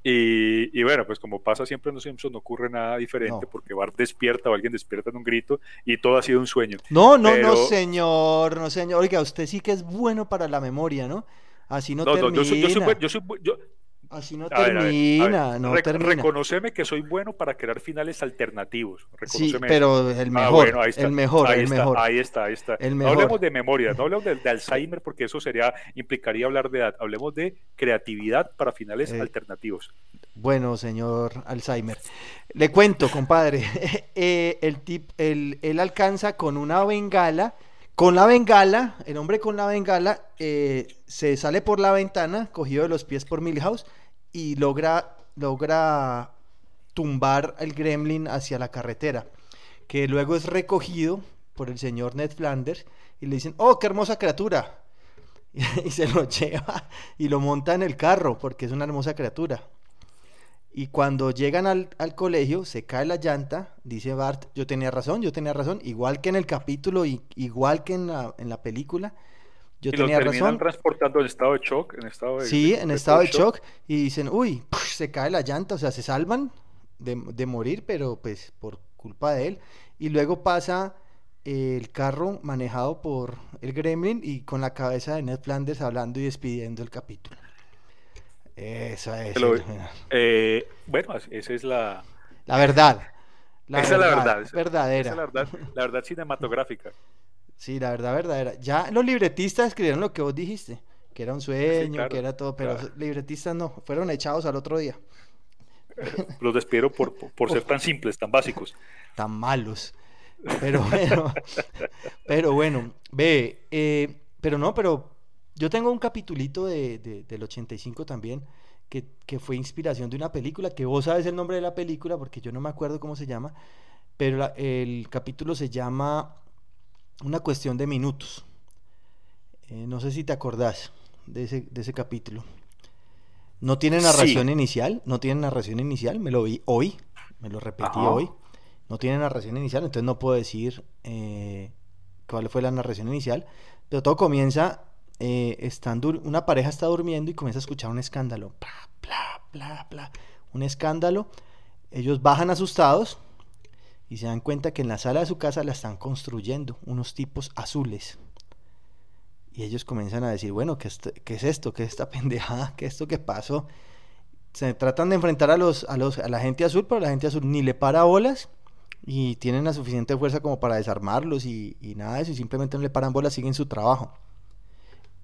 Y, bueno, pues como pasa siempre en los Simpsons, no ocurre nada diferente porque Bart despierta o alguien despierta en un grito y todo ha sido un sueño. No, no, no, señor, no, señor. Oiga, usted sí que es bueno para la memoria, ¿no? Así no, termina. yo soy, yo soy, yo, Así no termina, no termina. Reconoceme que soy bueno para crear finales alternativos. Sí, pero el ah, mejor, ahí está. el mejor, ahí el está, mejor. Ahí está, ahí está. No hablemos de memoria, no hablemos de, Alzheimer porque eso sería implicaría hablar de edad. Hablemos de creatividad para finales eh, alternativos. Bueno, señor Alzheimer. Le cuento, compadre. Eh, el tip, el, él alcanza con una bengala con la bengala, el hombre con la bengala eh, se sale por la ventana, cogido de los pies por Milhouse, y logra, logra tumbar el gremlin hacia la carretera, que luego es recogido por el señor Ned Flanders y le dicen, oh, qué hermosa criatura. y se lo lleva y lo monta en el carro porque es una hermosa criatura. Y cuando llegan al, colegio, se cae la llanta, dice Bart, yo tenía razón, yo tenía razón, igual que en el capítulo, y, igual que en la, en la película, yo y tenía lo razón. transportando en estado de shock, en estado de, Sí, en estado de shock, y dicen, uy, se cae la llanta, o sea, se salvan de, morir, pero pues por culpa de él. Y luego pasa el carro manejado por el Gremlin y con la cabeza de Ned Flanders hablando y despidiendo el capítulo. Esa es. Eh, bueno, esa es la. La verdad. esa es la verdad. Verdadera. Esa es la verdad, la verdad cinematográfica. Sí, la verdad verdadera. Ya los libretistas escribieron lo que vos dijiste, que era un sueño, que era todo, pero los libretistas no, fueron echados al otro día. Los despido por, por ser tan simples, tan básicos. Tan malos. Pero bueno, pero bueno, ve, eh, pero no, pero yo tengo un capitulito de, del 85 también, que, fue inspiración de una película, que vos sabes el nombre de la película, porque yo no me acuerdo cómo se llama, pero el capítulo se llama Una cuestión de minutos. Eh, no sé si te acordás de ese, de ese capítulo. No tiene narración inicial, no tiene narración inicial, me lo vi hoy, me lo repetí hoy. No tiene narración inicial, entonces no puedo decir eh, cuál fue la narración inicial, pero todo comienza eh, una pareja está durmiendo y comienza a escuchar un escándalo. Bla, bla, bla, Un escándalo. Ellos bajan asustados y se dan cuenta que en la sala de su casa la están construyendo unos tipos azules. Y ellos comienzan a decir, bueno, ¿qué, es esto? ¿Qué es esta pendejada? ¿Qué es esto que pasó? Se tratan de enfrentar a, los, a, los, a la gente azul, pero la gente azul ni le para bolas y tienen la suficiente fuerza como para desarmarlos y, nada de eso, y simplemente no le paran bolas, siguen su trabajo.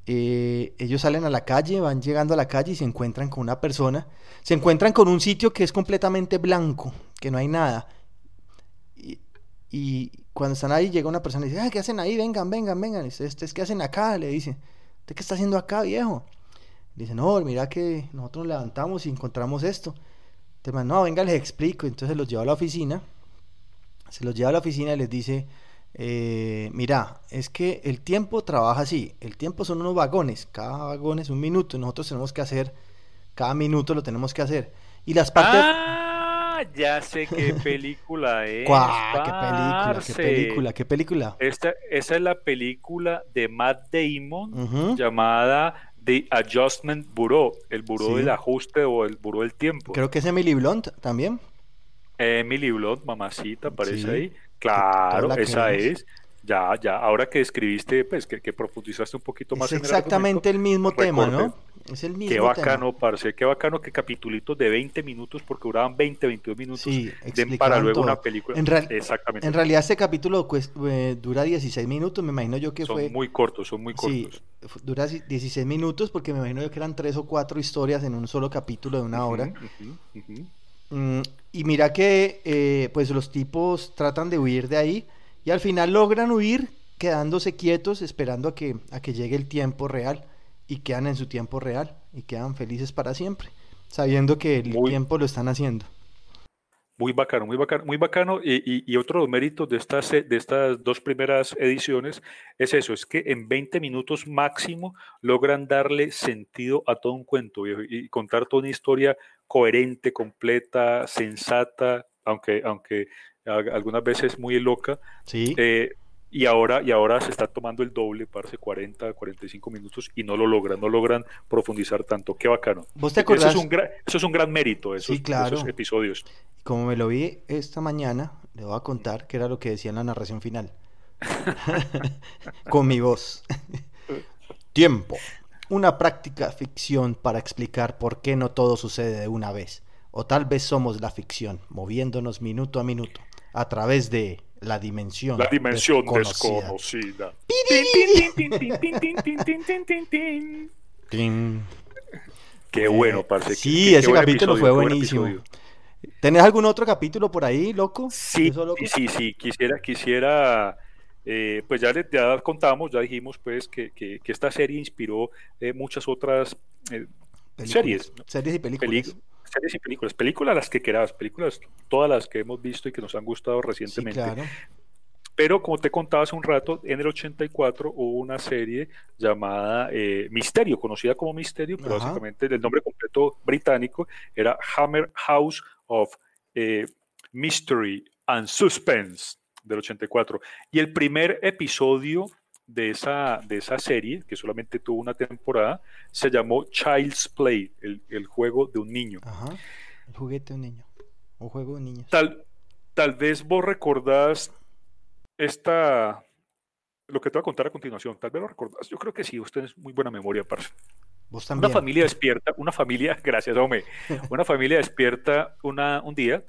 Eh, ellos salen a la calle, van llegando a la calle y se encuentran con una persona, se encuentran con un sitio que es completamente blanco, que no hay nada. Y, cuando están ahí llega una persona y dice, ¿qué hacen ahí? Vengan, vengan, vengan. Y ¿ustedes qué hacen acá? Le dice, ¿usted qué está haciendo acá, viejo? Le dice, no, mira que nosotros nos levantamos y encontramos esto. Entonces, no, venga, les explico. Entonces los lleva a la oficina, se los lleva a la oficina y les dice, eh, mira, es que el tiempo trabaja así, el tiempo son unos vagones, cada vagón es un minuto, nosotros tenemos que hacer, cada minuto lo tenemos que hacer. Y las partes... Ah, ya sé qué película es. ¿Qué película? ¿Qué película? ¿Qué película? Esta, esa es la película de Matt Damon llamada The Adjustment Bureau, el Buró del Ajuste o el Buró del Tiempo. Creo que es Emily Blunt también. Emily Blunt, mamacita, aparece ahí. Claro, esa es. Ya, ya, ahora que escribiste, pues que, profundizaste un poquito más. Es exactamente el mismo tema, ¿no? Es el mismo Qué bacano, parce, qué bacano que capitulitos de 20 minutos, porque duraban 20, 22 minutos, sí, para luego una película. En Exactamente. En realidad este capítulo pues, eh, dura 16 minutos, me imagino yo que son fue... Son muy cortos, son muy cortos. Sí, dura 16 minutos porque me imagino yo que eran tres o cuatro historias en un solo capítulo de una hora. Mm, y mira que eh, pues los tipos tratan de huir de ahí y al final logran huir quedándose quietos esperando a que, a que llegue el tiempo real y quedan en su tiempo real y quedan felices para siempre, sabiendo que el tiempo lo están haciendo. Muy bacano, muy bacano, muy bacano. Y, y, otro mérito de estas, de estas dos primeras ediciones es eso, es que en 20 minutos máximo logran darle sentido a todo un cuento y contar toda una historia coherente, completa, sensata, aunque, aunque algunas veces muy loca. Sí. Eh, y ahora, y ahora se está tomando el doble, parece 40, 45 minutos y no lo logran, no logran profundizar tanto. Qué bacano. ¿Vos te acordás? Eso es un, gran, eso es un gran mérito, esos, sí, claro. esos episodios. Como me lo vi esta mañana, le voy a contar qué era lo que decía en la narración final. Con mi voz. Tiempo. Una práctica ficción para explicar por qué no todo sucede de una vez. O tal vez somos la ficción, moviéndonos minuto a minuto, a través de la dimensión, la dimensión desconocida. Qué bueno, parce. Sí, ese capítulo fue buenísimo. ¿Tenés algún otro capítulo por ahí, loco? Sí, sí, sí, Quisiera, quisiera, eh, pues ya, ya contamos, ya dijimos, pues, que, que, esta serie inspiró eh, muchas otras eh, series. Series y películas series y películas, películas las que quieras, películas todas las que hemos visto y que nos han gustado recientemente. Pero como te contaba hace un rato, en el 84 hubo una serie llamada eh, Misterio, conocida como Misterio, pero básicamente el nombre completo británico era Hammer House of eh, Mystery and Suspense del 84. Y el primer episodio de esa, de esa serie, que solamente tuvo una temporada, se llamó Child's Play, el, juego de un niño. Ajá, el juguete de un niño, un juego de niños. Tal, tal vez vos recordás esta, lo que te voy a contar a continuación, tal vez lo recordás, yo creo que sí, usted es muy buena memoria, parce. Vos también. Una familia despierta, una familia, gracias, hombre, una familia despierta una, un día,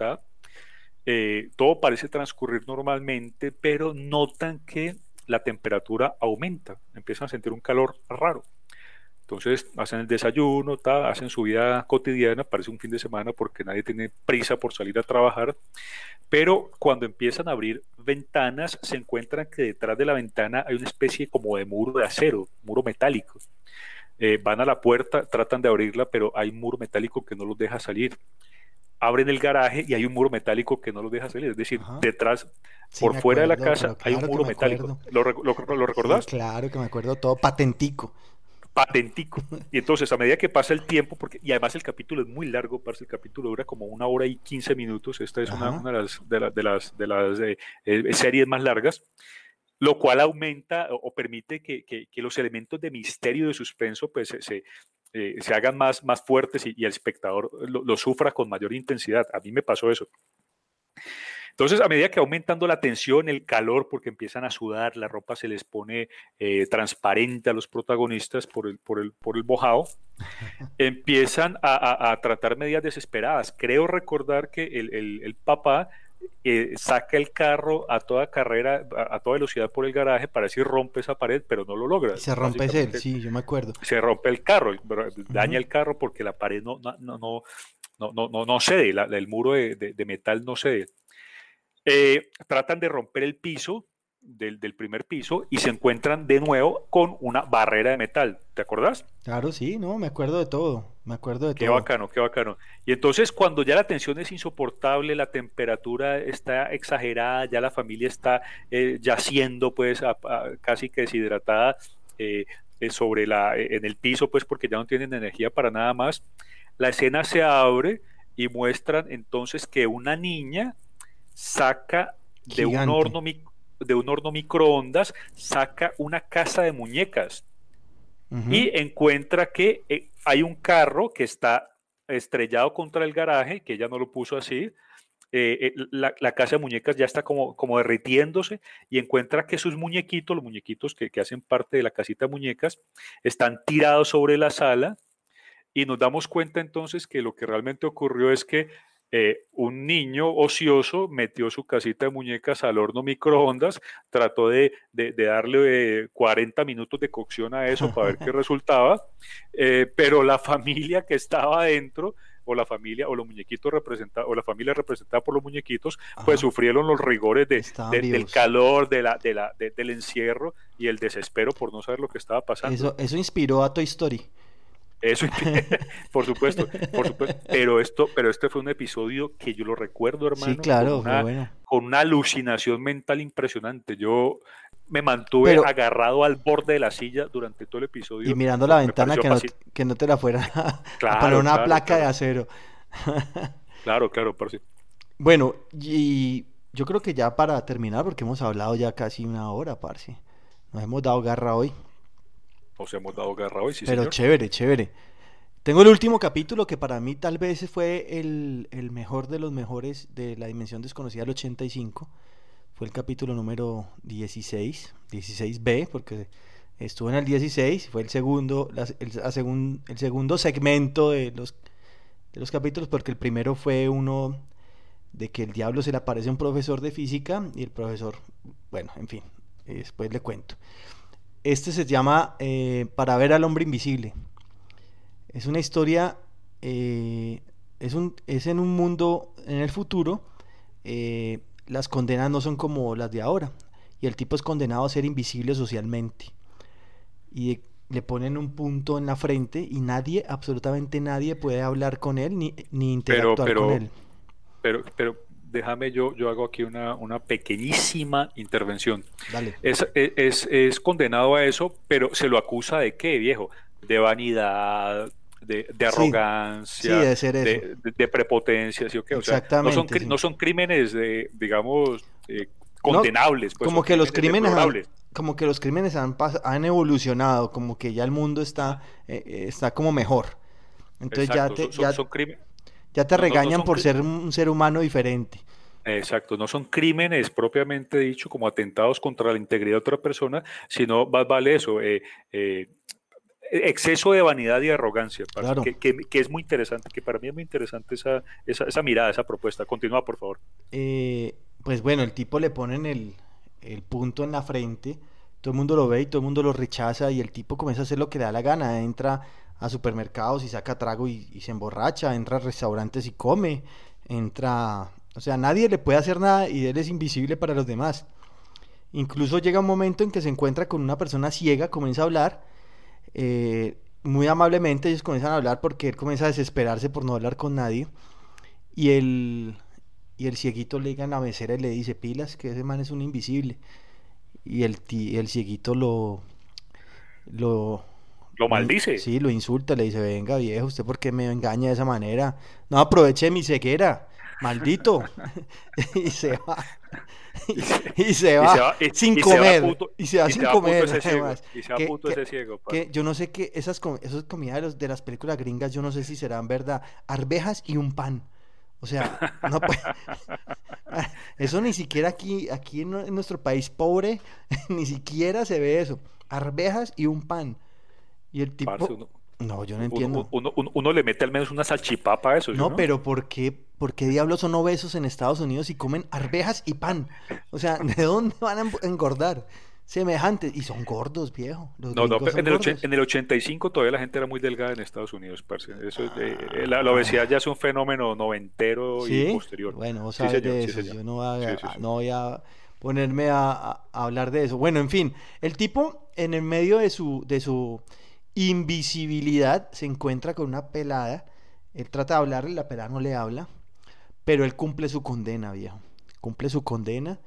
eh, todo parece transcurrir normalmente, pero notan que la temperatura aumenta, empiezan a sentir un calor raro. Entonces hacen el desayuno, hacen su vida cotidiana, parece un fin de semana porque nadie tiene prisa por salir a trabajar, pero cuando empiezan a abrir ventanas se encuentran que detrás de la ventana hay una especie como de muro de acero, muro metálico. Eh, van a la puerta, tratan de abrirla, pero hay un muro metálico que no los deja salir abren el garaje y hay un muro metálico que no los deja salir. Es decir, detrás, por fuera de la casa, hay un muro metálico. ¿Lo, lo, recordás? claro que me acuerdo todo patentico. Patentico. Y entonces, a medida que pasa el tiempo, porque y además el capítulo es muy largo, parce, el capítulo dura como una hora y quince minutos. Esta es una, de las, de, las, de las eh, eh, series más largas lo cual aumenta o, permite que, que, los elementos de misterio, de suspenso, pues se, eh, se hagan más, más fuertes y, el espectador lo, sufra con mayor intensidad. A mí me pasó eso. Entonces, a medida que aumentando la tensión, el calor, porque empiezan a sudar, la ropa se les pone eh, transparente a los protagonistas por el, por el, por el bojado, empiezan a, tratar medidas desesperadas. Creo recordar que el, el, el papá eh, saca el carro a toda carrera, a, toda velocidad por el garaje para decir rompe esa pared, pero no lo logra. Se rompe él, sí, yo me acuerdo. Se rompe el carro, daña el carro porque la pared no, no, no, no, no, no, cede, el muro de, metal no cede. Eh, tratan de romper el piso, del, primer piso y se encuentran de nuevo con una barrera de metal. ¿Te acordás? Claro, sí, no, me acuerdo de todo. Me acuerdo de qué todo. Qué bacano, qué bacano. Y entonces cuando ya la tensión es insoportable, la temperatura está exagerada, ya la familia está eh, yaciendo pues casi que deshidratada eh, eh, sobre la, en el piso pues porque ya no tienen energía para nada más, la escena se abre y muestran entonces que una niña saca de un horno de un horno microondas, saca una casa de muñecas. Y encuentra que eh, hay un carro que está estrellado contra el garaje, que ella no lo puso así. Eh, eh, la, casa de muñecas ya está como, como derritiéndose y encuentra que sus muñequitos, los muñequitos que, que hacen parte de la casita de muñecas, están tirados sobre la sala. Y nos damos cuenta entonces que lo que realmente ocurrió es que eh, un niño ocioso metió su casita de muñecas al horno microondas, trató de, darle 40 minutos de cocción a eso para ver qué resultaba, pero la familia que estaba adentro o la familia o los muñequitos representados o la familia representada por los muñequitos, pues sufrieron los rigores de, del calor, de la, de la, del encierro y el desespero por no saber lo que estaba pasando. Eso, eso inspiró a Toy Story. Eso, por supuesto, por supuesto. Pero esto, pero este fue un episodio que yo lo recuerdo, hermano. Sí, claro, con una, con una alucinación mental impresionante. Yo me mantuve agarrado al borde de la silla durante todo el episodio. Y mirando la ventana que no, que no, te la fuera a poner una placa de acero. claro, claro, por sí. Bueno, y yo creo que ya para terminar, porque hemos hablado ya casi una hora, parce. Nos hemos dado garra hoy. Nos hemos dado garra hoy, sí, Pero chévere, chévere. Tengo el último capítulo que para mí tal vez fue el, el mejor de los mejores de la Dimensión Desconocida del 85 fue el capítulo número 16, 16B, porque estuvo en el 16, fue el segundo, el, el, segundo segmento de los, de los capítulos, porque el primero fue uno de que el diablo se le aparece a un profesor de física y el profesor, bueno, en fin, después le cuento. Este se llama eh, Para ver al hombre invisible. Es una historia, eh, es, un, es en un mundo en el futuro. Eh, las condenas no son como las de ahora. Y el tipo es condenado a ser invisible socialmente. Y le ponen un punto en la frente y nadie, absolutamente nadie puede hablar con él ni, ni interactuar con él. Pero, pero déjame yo, yo hago aquí una, una pequeñísima intervención. Dale. Es, es, es, condenado a eso, pero se lo acusa de qué, viejo? De vanidad, de, arrogancia, de, prepotencia, ¿sí o qué? Exactamente, no, son, no son crímenes, de, digamos, eh, condenables. Pues, como que los crímenes como que los crímenes han, han evolucionado, como que ya el mundo está, eh, eh, está como mejor. Entonces ya te, ya, te regañan por ser un ser humano diferente. Exacto, no son crímenes propiamente dicho como atentados contra la integridad de otra persona, sino más vale eso, eh, exceso de vanidad y arrogancia, que, es muy interesante, que para mí es muy interesante esa, esa, mirada, esa propuesta. Continúa, por favor. Eh, pues bueno, el tipo le ponen el, el, punto en la frente, todo el mundo lo ve y todo el mundo lo rechaza y el tipo comienza a hacer lo que le da la gana, entra a supermercados y saca trago y, se emborracha, entra a restaurantes y come, entra... O sea, nadie le puede hacer nada y él es invisible para los demás. Incluso llega un momento en que se encuentra con una persona ciega, comienza a hablar eh, muy amablemente ellos comienzan a hablar porque él comienza a desesperarse por no hablar con nadie. Y el, y el cieguito le llega a la mesera y le dice, pilas, que ese man es un invisible. Y el, el cieguito lo... Lo, lo maldice. Sí, lo insulta, le dice, venga viejo, ¿usted por qué me engaña de esa manera? No aproveche mi ceguera, maldito. y se va. y, se va, sin comer. y se va sin comer. y se va puto ese ciego. Que yo no sé qué, esas, esas comidas de, los, de las películas gringas, yo no sé si serán verdad. Arvejas y un pan. O sea, no eso ni siquiera aquí, aquí en, nuestro país pobre, ni siquiera se ve eso. Arvejas y un pan. Y el tipo... No, yo no entiendo. Uno, le mete al menos una salchipapa a eso. No, pero ¿por qué, ¿por qué diablos son obesos en Estados Unidos y comen arvejas y pan? O sea, ¿de dónde van a engordar? Semejantes. Y son gordos, viejo. no, no, en el, en el, 85 todavía la gente era muy delgada en Estados Unidos, Eso, eh, la, obesidad ya es un fenómeno noventero y posterior. Bueno, vos sabes de eso. Yo no voy a, ponerme a, a, hablar de eso. Bueno, en fin, el tipo en el medio de su, de su invisibilidad, se encuentra con una pelada, él trata de hablarle, la pelada no le habla, pero él cumple su condena, viejo, cumple su condena,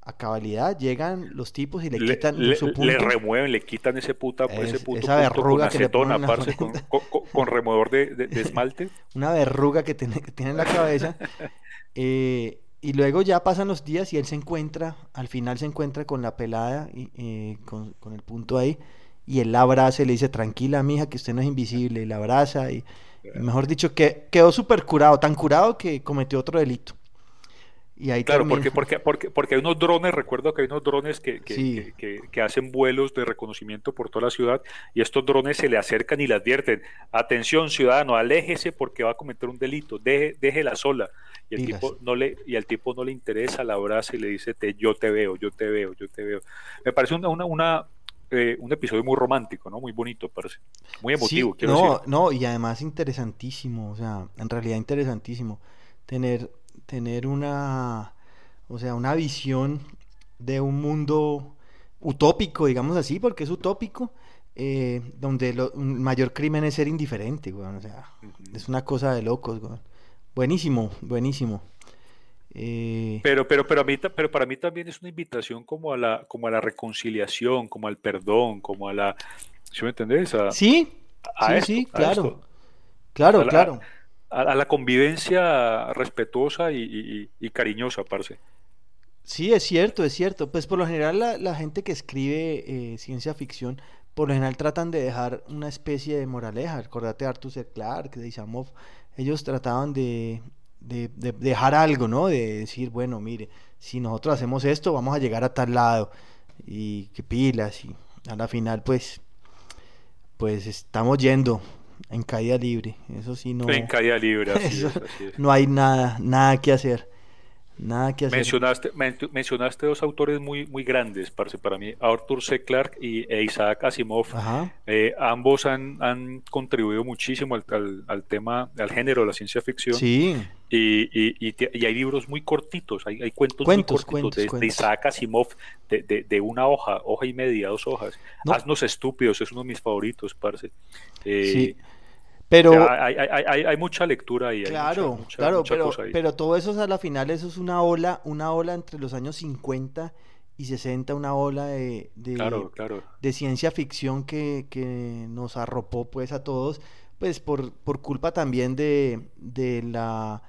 a cabalidad llegan los tipos y le, quitan su punto. Le remueven, le quitan ese puta, ese puto esa verruga que le con, con, removedor de, esmalte. Una verruga que tiene, en la cabeza. Eh, y luego ya pasan los días y él se encuentra, al final se encuentra con la pelada, y, eh, con, con el punto ahí y él la abraza y le dice, tranquila, mija, que usted no es invisible, y la abraza y, mejor dicho, que quedó súper curado, tan curado que cometió otro delito. Y ahí claro, porque, porque, porque, porque hay unos drones, recuerdo que hay unos drones que, que, que, hacen vuelos de reconocimiento por toda la ciudad y estos drones se le acercan y le advierten, atención ciudadano, aléjese porque va a cometer un delito, deje, déjela sola. Y el, tipo no le, y al tipo no le interesa, la abraza y le dice, te, yo te veo, yo te veo, yo te veo. Me parece una, una, una eh, un episodio muy romántico, ¿no? Muy bonito, parece. Muy emotivo, quiero no, No, y además interesantísimo, o sea, en realidad interesantísimo. Tener tener una, o sea, una visión de un mundo utópico, digamos así, porque es utópico, eh, donde el mayor crimen es ser indiferente, o sea, es una cosa de locos, Buenísimo, buenísimo. Eh, pero, pero, pero, a mí, pero para mí también es una invitación como a la, como a la reconciliación, como al perdón, como a la, ¿sí me entendés? sí, sí, sí, claro, claro, claro a, la convivencia respetuosa y, cariñosa, parce. Sí, es cierto, es cierto. Pues por lo general la, gente que escribe eh, ciencia ficción, por lo general tratan de dejar una especie de moraleja. Acordate de Arthur C. Clarke, de Isamov. Ellos trataban de, de, dejar algo, ¿no? De decir, bueno, mire, si nosotros hacemos esto, vamos a llegar a tal lado. Y qué pilas. Y a la final, pues, pues estamos yendo en caída libre. Eso sí no. En caída libre, No hay nada, nada que hacer. Nada que hacer. Mencionaste, mencionaste dos autores muy, muy grandes, parce, para mí, Arthur C. Clarke y e Isaac Asimov. Eh, ambos han, han, contribuido muchísimo al, al, tema, al género de la ciencia ficción. Sí. Y, y, y, hay libros muy cortitos, hay, hay cuentos, muy cortitos de, Isaac Asimov, de, de, de, una hoja, hoja y media, dos hojas. Haznos estúpidos, es uno de mis favoritos, parce. Eh, sí. Pero hay, hay, hay, mucha lectura ahí. Claro, claro, pero, pero todo eso a la final eso es una ola, una ola entre los años 50 y 60, una ola de, de, ciencia ficción que, que, nos arropó pues a todos, pues por, por culpa también de, de la...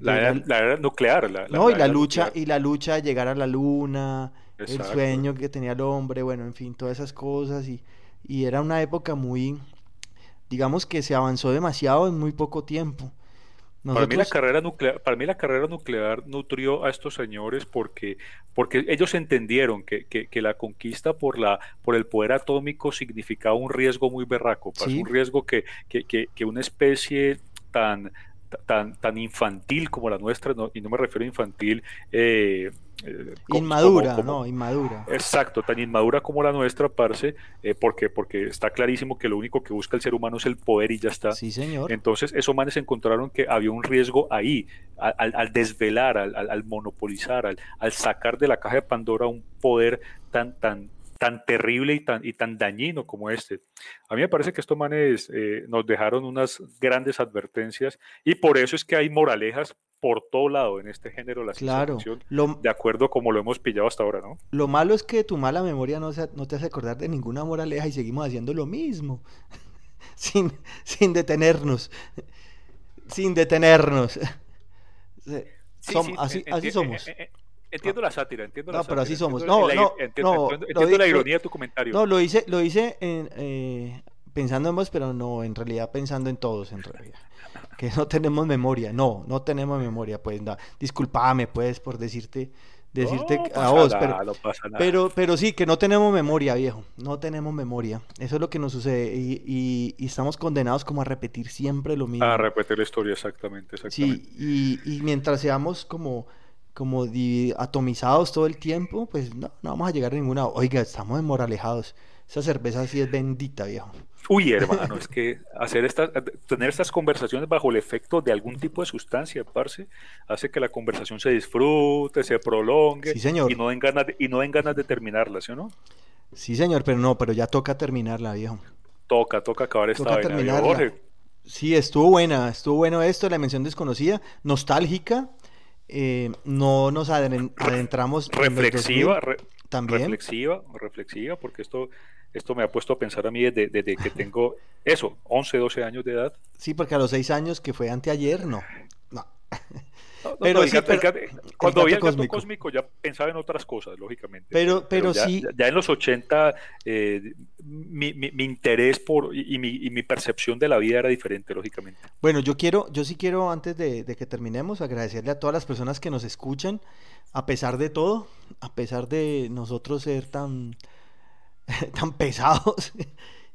la, era, nuclear. La, no, y la lucha, y la lucha de llegar a la luna, el sueño que tenía el hombre, bueno, en fin, todas esas cosas y, y era una época muy digamos que se avanzó demasiado en muy poco tiempo. Para, mí la carrera nuclear, para mí la carrera nuclear nutrió a estos señores porque, porque ellos entendieron que, que, la conquista por, la, por el poder atómico significaba un riesgo muy berraco, un riesgo que, que, una especie tan, tan, tan infantil como la nuestra, y no me refiero a infantil eh, eh, inmadura, no, inmadura. Exacto, tan inmadura como la nuestra, parce, eh, porque, porque está clarísimo que lo único que busca el ser humano es el poder y ya está. Sí, señor. Entonces, esos manes encontraron que había un riesgo ahí, al, desvelar, al, al monopolizar, al, sacar de la caja de Pandora un poder tan, tan, tan terrible y tan, y tan dañino como este. A mí me parece que estos manes eh, nos dejaron unas grandes advertencias y por eso es que hay moralejas por todo lado en este género la claro, de acuerdo como lo hemos pillado hasta ahora, ¿no? Lo malo es que tu mala memoria no, no te hace acordar de ninguna moraleja y seguimos haciendo lo mismo, sin, sin detenernos, sin detenernos. así, así somos. Entiendo la sátira, entiendo la no, pero así somos. No, no, entiendo, la ironía de tu comentario. No, lo hice, lo hice eh, pensando en vos, pero no, en realidad pensando en todos, en realidad. Que no tenemos memoria. No, no tenemos memoria. Pues, no, discúlpame, pues, por decirte decirte a vos, pero, pero, pero sí, que no tenemos memoria, viejo, no tenemos memoria, eso es lo que nos sucede y, y, estamos condenados como a repetir siempre lo mismo. A repetir la historia, exactamente, exactamente. Sí, y, y mientras seamos como como atomizados todo el tiempo, pues no, no vamos a llegar a ninguna. Oiga, estamos desmoralejados. Esa cerveza sí es bendita, viejo. Uy, hermano, es que hacer estas, tener estas conversaciones bajo el efecto de algún tipo de sustancia, parce, hace que la conversación se disfrute, se prolongue sí, señor. y no den ganas de, y no den ganas de terminarla, ¿sí o no? Sí, señor, pero no, pero ya toca terminarla, viejo. Toca, toca acabar esta toca terminarla. Sí, estuvo buena, estuvo bueno esto, la mención desconocida, nostálgica, eh, no nos adentramos reflexiva también. reflexiva reflexiva porque esto esto me ha puesto a pensar a mí desde, que tengo eso 11 12 años de edad. Sí porque a los 6 años que fue anteayer no no pero, sí, cuando había el gato cósmico. ya pensaba en otras cosas, lógicamente. Pero, pero, sí. Ya, en los 80 eh, mi, mi, interés por y mi, y mi, percepción de la vida era diferente, lógicamente. Bueno, yo quiero, yo sí quiero, antes de, de que terminemos, agradecerle a todas las personas que nos escuchan, a pesar de todo, a pesar de nosotros ser tan, tan pesados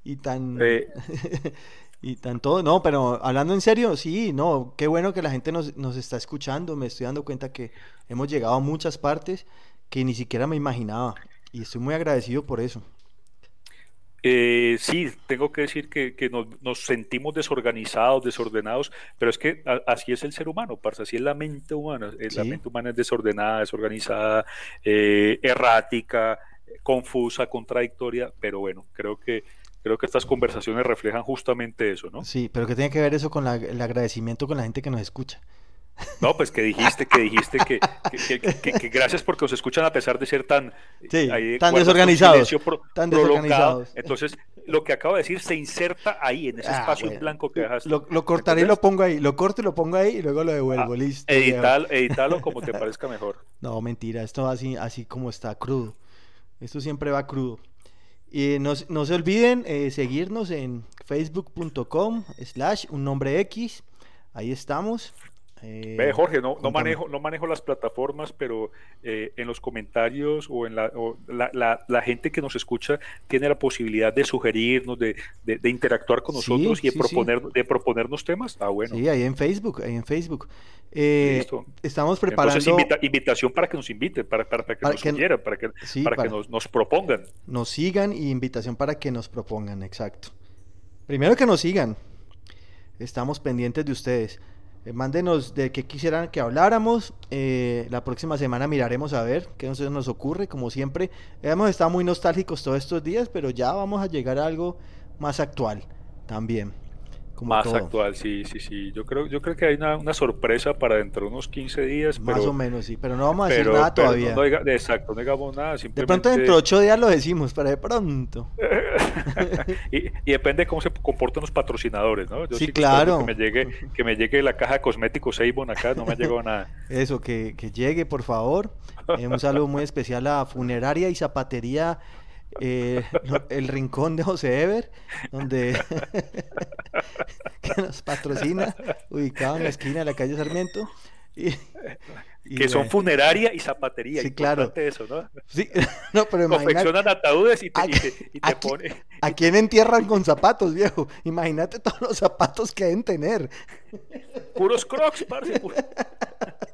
y tan... Eh, y tanto, no, pero hablando en serio, sí, no, qué bueno que la gente nos, nos, está escuchando, me estoy dando cuenta que hemos llegado a muchas partes que ni siquiera me imaginaba y estoy muy agradecido por eso. Eh, sí, tengo que decir que, que nos, nos, sentimos desorganizados, desordenados, pero es que así es el ser humano, parce, así es la mente humana. Eh, la mente humana es desordenada, desorganizada, eh, errática, confusa, contradictoria, pero bueno, creo que creo que estas conversaciones reflejan justamente eso, ¿no? Sí, pero que tiene que ver eso con el agradecimiento con la gente que nos escucha. No, pues que dijiste, que dijiste que, que, gracias porque os escuchan a pesar de ser tan, tan desorganizados. tan desorganizados. Entonces, lo que acabo de decir se inserta ahí, en ese ah, espacio en blanco que dejaste. Lo, lo cortaré y lo pongo ahí, lo corto y lo pongo ahí y luego lo devuelvo, ah, listo. editalo como te parezca mejor. No, mentira, esto así, así como está crudo. Esto siempre va crudo. Y no, no se olviden eh, seguirnos en facebook.com slash un nombre X. Ahí estamos. Eh, Ve, Jorge, no, no, manejo, no manejo las plataformas, pero eh, en los comentarios o en la, la, gente que nos escucha tiene la posibilidad de sugerirnos, de, de, interactuar con nosotros y de, proponer, de proponernos temas. Ah, bueno. Sí, ahí en Facebook, ahí en Facebook. Eh, estamos preparando. Entonces, invitación para que nos inviten, para, para, que nos para que, para, que nos, nos propongan. Nos sigan y invitación para que nos propongan, exacto. Primero que nos sigan. Estamos pendientes de ustedes. Eh, mándenos de qué quisieran que habláramos. Eh, la próxima semana miraremos a ver qué nos ocurre. Como siempre, hemos estado muy nostálgicos todos estos días, pero ya vamos a llegar a algo más actual también más actual, sí, sí, sí. Yo creo, yo creo que hay una, sorpresa para dentro de unos 15 días. Más o menos, sí, pero no vamos a decir nada todavía. exacto, no digamos nada. De pronto dentro de 8 días lo decimos, pero de pronto. y, depende de cómo se comportan los patrocinadores, ¿no? sí, claro. Que me, llegue, que me llegue la caja de cosméticos Avon acá, no me ha llegado nada. Eso, que, que llegue, por favor. Eh, un saludo muy especial a Funeraria y Zapatería eh, el rincón de José Ever, donde que nos patrocina, ubicado en la esquina de la calle Sarmiento. Y, que son funeraria y zapatería. Sí, claro. Eso, ¿no? Sí, no, pero Confeccionan ataúdes y te, y te, pone. ¿A quién entierran con zapatos, viejo? Imagínate todos los zapatos que deben tener. Puros crocs, parce.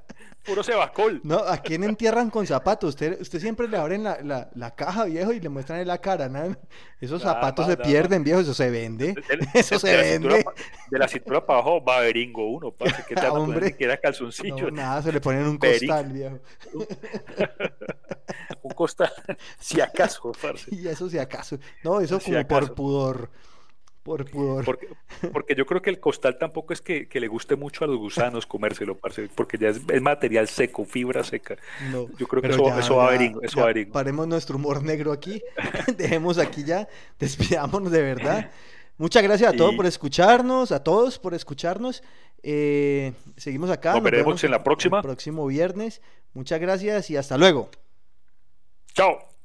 Puro sebacol. No, ¿a quién entierran con zapatos? Usted, usted siempre le abren la, la, caja, viejo, y le muestran en la cara. ¿no? Esos zapatos se pierden, viejo, eso se vende. eso se vende. de la cintura para abajo va beringo uno, para que te Hombre, que era calzoncillo. No, nada, se le ponen un costal, viejo. un costal, si acaso, parce. Y eso si acaso. No, eso como por pudor. Por pudor. Porque, yo creo que el costal tampoco es que, le guste mucho a los gusanos comérselo, porque ya es, material seco, fibra seca. yo creo que eso, va a venir. Eso va a Paremos nuestro humor negro aquí, dejemos aquí ya, despidámonos de verdad. Muchas gracias a todos por escucharnos, a todos por escucharnos. Eh, seguimos acá. Nos, veremos en la próxima. El próximo viernes. Muchas gracias y hasta luego. Chao.